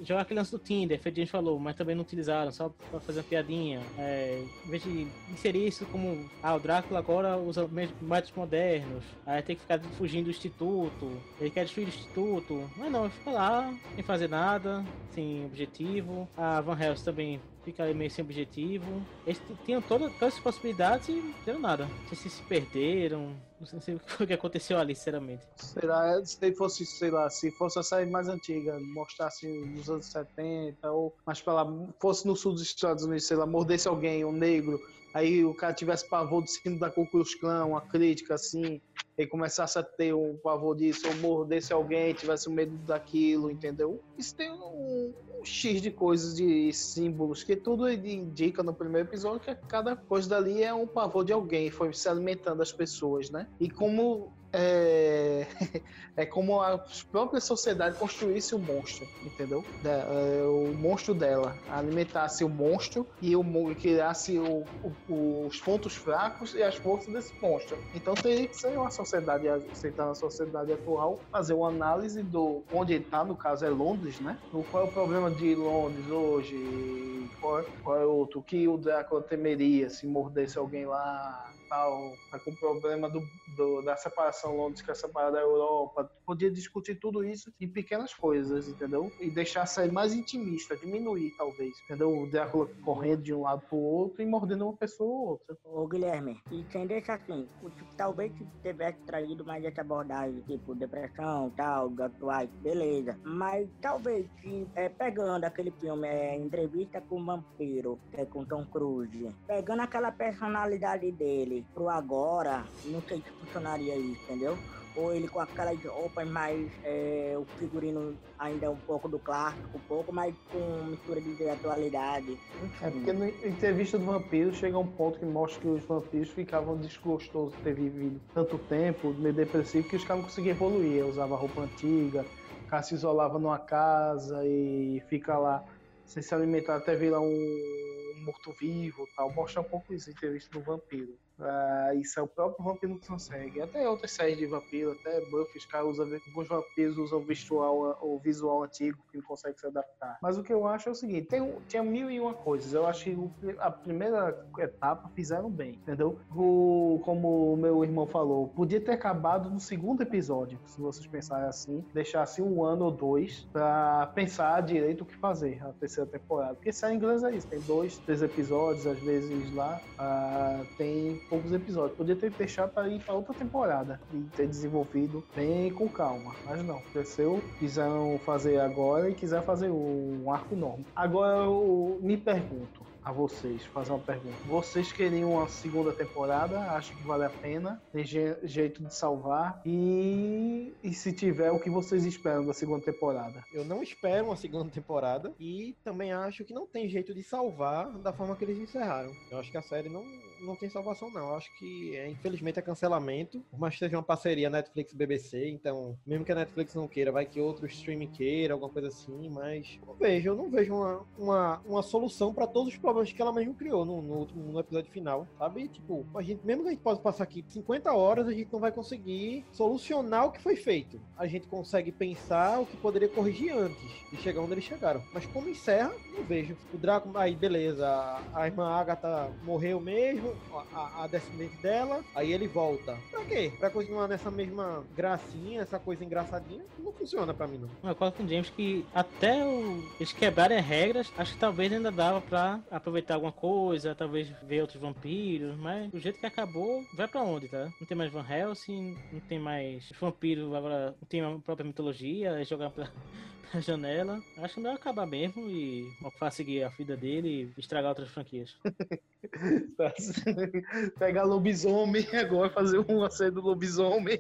Jogar aquele lance do Tinder, feito a gente falou, mas também não utilizaram, só pra fazer uma piadinha. É, em vez de inserir isso como, ah, o Drácula agora usa métodos modernos, aí tem que ficar fugindo do instituto, ele quer destruir o instituto. Mas não, fica lá, sem fazer nada, sem objetivo. A Van Helsing também fica meio sem objetivo. Eles tinham toda, todas as possibilidades e não fizeram nada. Não se perderam, não sei, o que aconteceu ali, sinceramente. Será, se fosse, sei lá, se fosse a série mais antiga, mostrasse nos anos 70, ou mais pra lá, fosse no sul dos Estados Unidos, sei lá, mordesse alguém, um negro, aí o cara tivesse pavor de cima da Ku Klux uma crítica assim, e começasse a ter um pavor disso, ou mordesse alguém, tivesse medo daquilo, entendeu? Isso tem um, um X de coisas, de símbolos, que tudo indica no primeiro episódio que cada coisa dali é um pavor de alguém, foi se alimentando as pessoas, né? E como é, é como a própria sociedade construísse o monstro, entendeu? É, o monstro dela, alimentasse o monstro e o criasse o, o, os pontos fracos e as forças desse monstro. Então teria que ser uma sociedade, aceitar na sociedade atual, fazer uma análise do onde ele está, no caso é Londres, né? Qual é o problema de Londres hoje? Qual, qual é outro? O que o Drácula temeria se mordesse alguém lá? Tal, com o problema do, do, da separação Londres que é separada da Europa. Podia discutir tudo isso em pequenas coisas, entendeu? E deixar a série mais intimista, diminuir, talvez. Entendeu? O Drácula correndo de um lado pro outro e mordendo uma pessoa ou outra. Ô, Guilherme, e quem deixa assim, tipo, talvez tivesse traído mais essa abordagem, tipo, depressão, tal, atuais, beleza. Mas talvez, é, pegando aquele filme, é, Entrevista com o Vampiro, que é com Tom Cruise, pegando aquela personalidade dele pro agora, não sei se funcionaria isso, entendeu? ou ele com aquelas roupas mais. é, o figurino ainda é um pouco do clássico, um pouco, mas com mistura de atualidade. É porque no entrevista do vampiro chega um ponto que mostra que os vampiros ficavam desgostosos de ter vivido tanto tempo, meio depressivo, que os caras não conseguiam evoluir. Usava roupa antiga, o cara se isolava numa casa e fica lá sem se alimentar até virar um morto-vivo tal. Mostra um pouco isso, entrevista do vampiro. Ah, isso é o próprio vampiro que consegue. Até outras séries de vampiro, até Buffy, os caras usam, alguns vampiros usam visual, o visual antigo que não consegue se adaptar. Mas o que eu acho é o seguinte: tem, tinha mil e uma coisas. Eu acho que a primeira etapa fizeram bem, entendeu? O, como o meu irmão falou, podia ter acabado no segundo episódio, se vocês pensarem assim, deixasse um ano ou dois pra pensar direito o que fazer a terceira temporada. Porque série inglesa é isso: tem dois, três episódios, às vezes lá ah, tem poucos episódios. Podia ter deixado para ir para outra temporada e ter desenvolvido bem com calma. Mas não, cresceu, quiseram fazer agora e quiser fazer um arco enorme. Agora eu me pergunto a vocês, fazer uma pergunta. Vocês queriam uma segunda temporada? Acham que vale a pena? Tem je- jeito de salvar? E, e se tiver, o que vocês esperam da segunda temporada? Eu não espero uma segunda temporada e também acho que não tem jeito de salvar da forma que eles encerraram. Eu acho que a série não, não tem salvação, não. Eu acho que, é, infelizmente, é cancelamento. Que seja uma parceria Netflix-BBC, então, mesmo que a Netflix não queira, vai que outro streaming queira, alguma coisa assim, mas não vejo, eu não vejo uma, uma, uma solução para todos os problemas que ela mesmo criou no, no, no episódio final, sabe? Tipo, a gente, mesmo que a gente possa passar aqui 50 horas, a gente não vai conseguir solucionar o que foi feito. A gente consegue pensar o que poderia corrigir antes de chegar onde eles chegaram. Mas como encerra, não vejo. O Draco, aí beleza, a, irmã Agatha morreu mesmo, a, a- descendente dela, aí ele volta. Pra quê? Pra continuar nessa mesma gracinha, essa coisa engraçadinha? Não funciona pra mim, não. Eu concordo com o James que até o- eles quebrarem as regras, acho que talvez ainda dava pra aproveitar alguma coisa, talvez ver outros vampiros, mas do jeito que acabou, vai pra onde, tá? Não tem mais Van Helsing, não tem mais vampiro, agora não tem a própria mitologia, é jogar pra, pra janela. Acho melhor acabar mesmo e Mofá seguir a vida dele e estragar outras franquias. Pegar lobisomem agora, fazer uma série do lobisomem,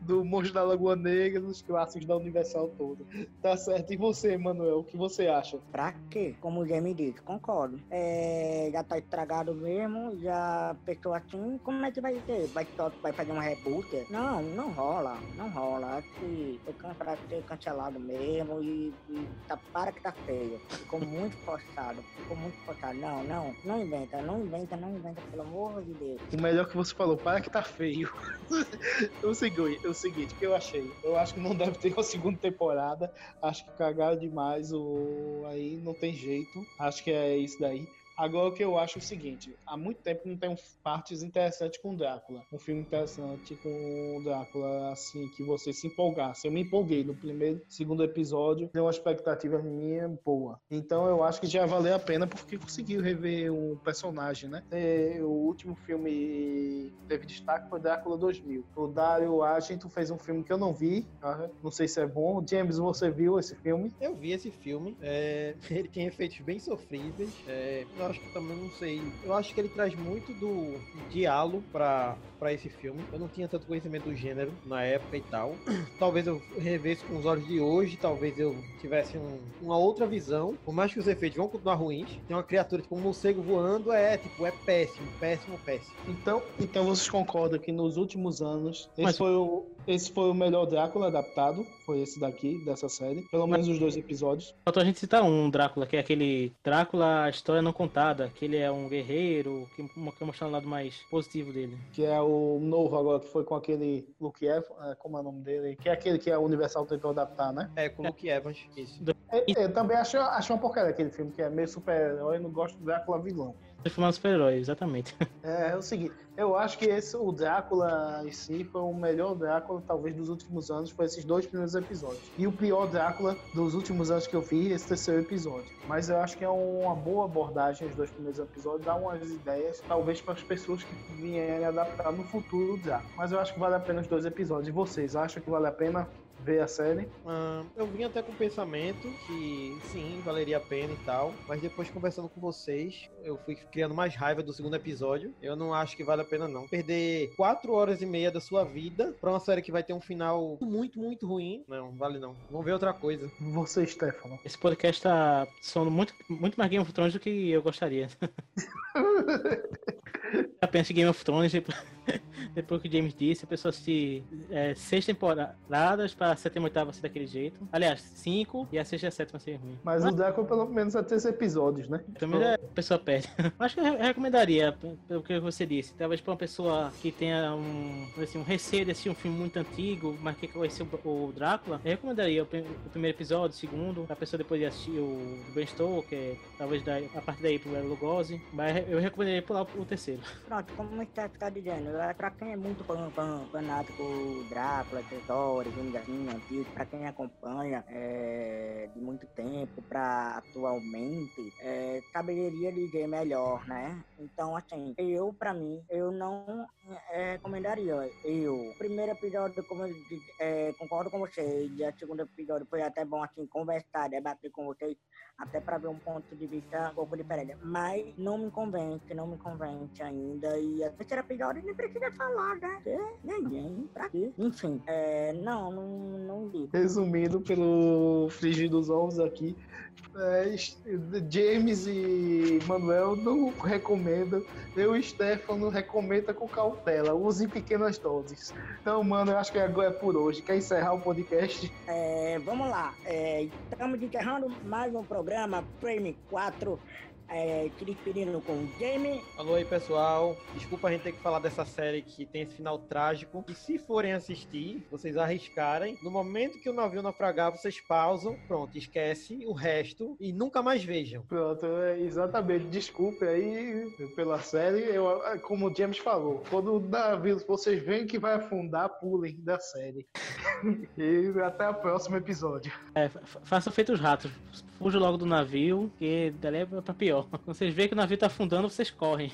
do Monstro da Lagoa Negra, dos clássicos da Universal toda. Tá certo. E você, Manuel, o que você acha? Pra quê? Como o Jamie disse, concordo. É, já tá estragado mesmo, já pensou assim, como é que vai ter? Vai, vai fazer uma reboot? Não, não rola, não rola. Acho que can- pra ser cancelado mesmo e, e tá, para que tá feio. Ficou muito forçado, ficou muito forçado. Não, não, não inventa, não inventa, não inventa, pelo amor de Deus. O melhor que você falou, para que tá feio. o seguinte, o seguinte, que eu achei. Eu acho que não deve ter uma segunda temporada. Acho que cagaram demais. O... Aí não tem jeito. Acho que é isso daí. Agora o que eu acho é o seguinte, há muito tempo não tem partes interessantes com Drácula. Um filme interessante com Drácula, assim, que você se empolgasse. Eu me empolguei no primeiro, segundo episódio, deu uma expectativa minha boa. Então eu acho que já valeu a pena porque conseguiu rever um personagem, né? É, o último filme que teve destaque foi Drácula 2000. O Dario Argento fez um filme que eu não vi, tá? não sei se é bom. James, você viu esse filme? Eu vi esse filme, é, ele tem efeitos bem sofríveis. é, eu acho que também não sei. Eu acho que ele traz muito do diálogo pra, pra esse filme. Eu não tinha tanto conhecimento do gênero na época e tal. Talvez eu revesse com os olhos de hoje, talvez eu tivesse um- uma outra visão. Por mais que os efeitos vão continuar ruins, tem uma criatura tipo um morcego voando, é tipo, é péssimo, péssimo, péssimo. Então, então vocês concordam que nos últimos anos esse, Mas- foi, o, esse foi o melhor Drácula adaptado? Foi esse daqui, dessa série? Pelo menos os dois episódios. Faltou a gente citar um Drácula, que é aquele Drácula, a história não contada, que ele é um guerreiro, que que mostra o lado mais positivo dele. Que é o novo agora, que foi com aquele Luke Evans, é, como é o nome dele? Que é aquele que a Universal tentou adaptar, né? É, com o Luke Evans, isso. É, Eu também acho, acho uma porcaria aquele filme, que é meio super-herói, eu não gosto do Drácula vilão. Transformar no super-herói, exatamente. É, é o seguinte, eu acho que esse, o Drácula em si foi o melhor Drácula, talvez, dos últimos anos, foi esses dois primeiros episódios. E o pior Drácula dos últimos anos que eu vi, esse terceiro episódio. Mas eu acho que é uma boa abordagem os dois primeiros episódios, dá umas ideias, talvez para as pessoas que vierem adaptar no futuro o Drácula. Mas eu acho que vale a pena os dois episódios. E vocês, acham que vale a pena ver a série? Ah, eu vim até com o pensamento que sim, valeria a pena e tal, mas depois conversando com vocês, eu fui criando mais raiva do segundo episódio. Eu não acho que vale a pena não. Perder quatro horas e meia da sua vida pra uma série que vai ter um final muito, muito ruim, não, vale não. Vamos ver outra coisa. Você, Stefano. Esse podcast tá soando muito, muito mais Game of Thrones do que eu gostaria. Já penso em Game of Thrones, depois, depois que o James disse, a pessoa assistir é, seis temporadas pra sétima e oitava ser daquele jeito. Aliás, cinco e a sexta e a sétima ser ruim. Mas o Drácula pelo menos ter esses episódios, né? Também a pessoa perde. Acho que eu recomendaria, pelo que você disse. Talvez pra uma pessoa que tenha um, assim, um receio de assistir um filme muito antigo, mas que conheceu o Drácula, eu recomendaria o, o primeiro episódio, o segundo, a pessoa depois de assistir o Ben Stoker, talvez daí, a partir daí pro Lugosi. Mas eu recomendaria pular o terceiro. Pronto, como o Steph tá dizendo, pra quem é muito fan, fan, fanático Drácula, filmes assim, antigos, pra quem acompanha é, de muito tempo pra atualmente, é, caberia dizer melhor, né? Então, assim, eu, pra mim, eu não é, recomendaria. Eu, primeiro episódio, como eu disse, é, concordo com vocês, e o segundo episódio foi até bom, assim, conversar, debater com vocês, até para ver um ponto de vista um pouco diferente. Mas não me convence, não me convence ainda. E a terceira episódio precisa falar, né? É, ninguém, pra quê? Enfim, é, não, não, não digo. Resumindo pelo frigir dos ovos aqui, é, James e Manuel não recomendam. Eu e Stefano recomenda com cautela. Use pequenas doses. Então, mano, eu acho que agora é por hoje. Quer encerrar o podcast? É, vamos lá. É, estamos encerrando mais um programa Frame 4 é, despedindo com o Jamie. Alô aí, pessoal. Desculpa a gente ter que falar dessa série que tem esse final trágico. E se forem assistir, vocês arriscarem. No momento que o navio naufragar, vocês pausam. Pronto, esquece o resto e nunca mais vejam. Pronto, é, exatamente. Desculpe aí pela série. Eu, como o James falou, quando o navio vocês veem que vai afundar, pulem da série. e até o próximo episódio. É, façam feito os ratos. Fuja logo do navio, que dali é pra pior. Quando vocês veem que o navio tá afundando, vocês correm.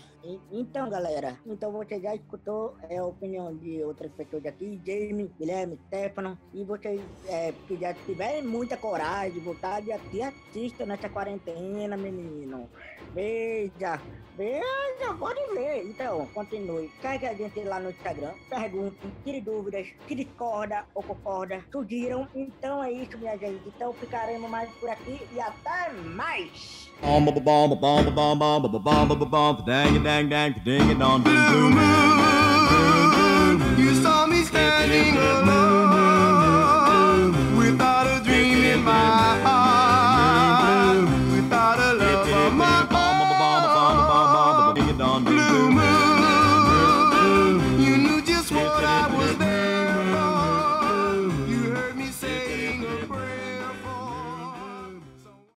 Então, galera, então você já escutou é, a opinião de outras pessoas aqui, Jamie, Guilherme, Stefano, e vocês é, que já tiverem muita coragem, vontade, aqui assista nessa quarentena, menino. Veja, veja, pode ver. Então, continue. Segue a gente lá no Instagram. pergunte, tire dúvidas, que discorda ou concorda. Surgiram. Então é isso, minha gente. Então ficaremos mais por aqui e até mais. You saw me standing alone without a dream in my heart.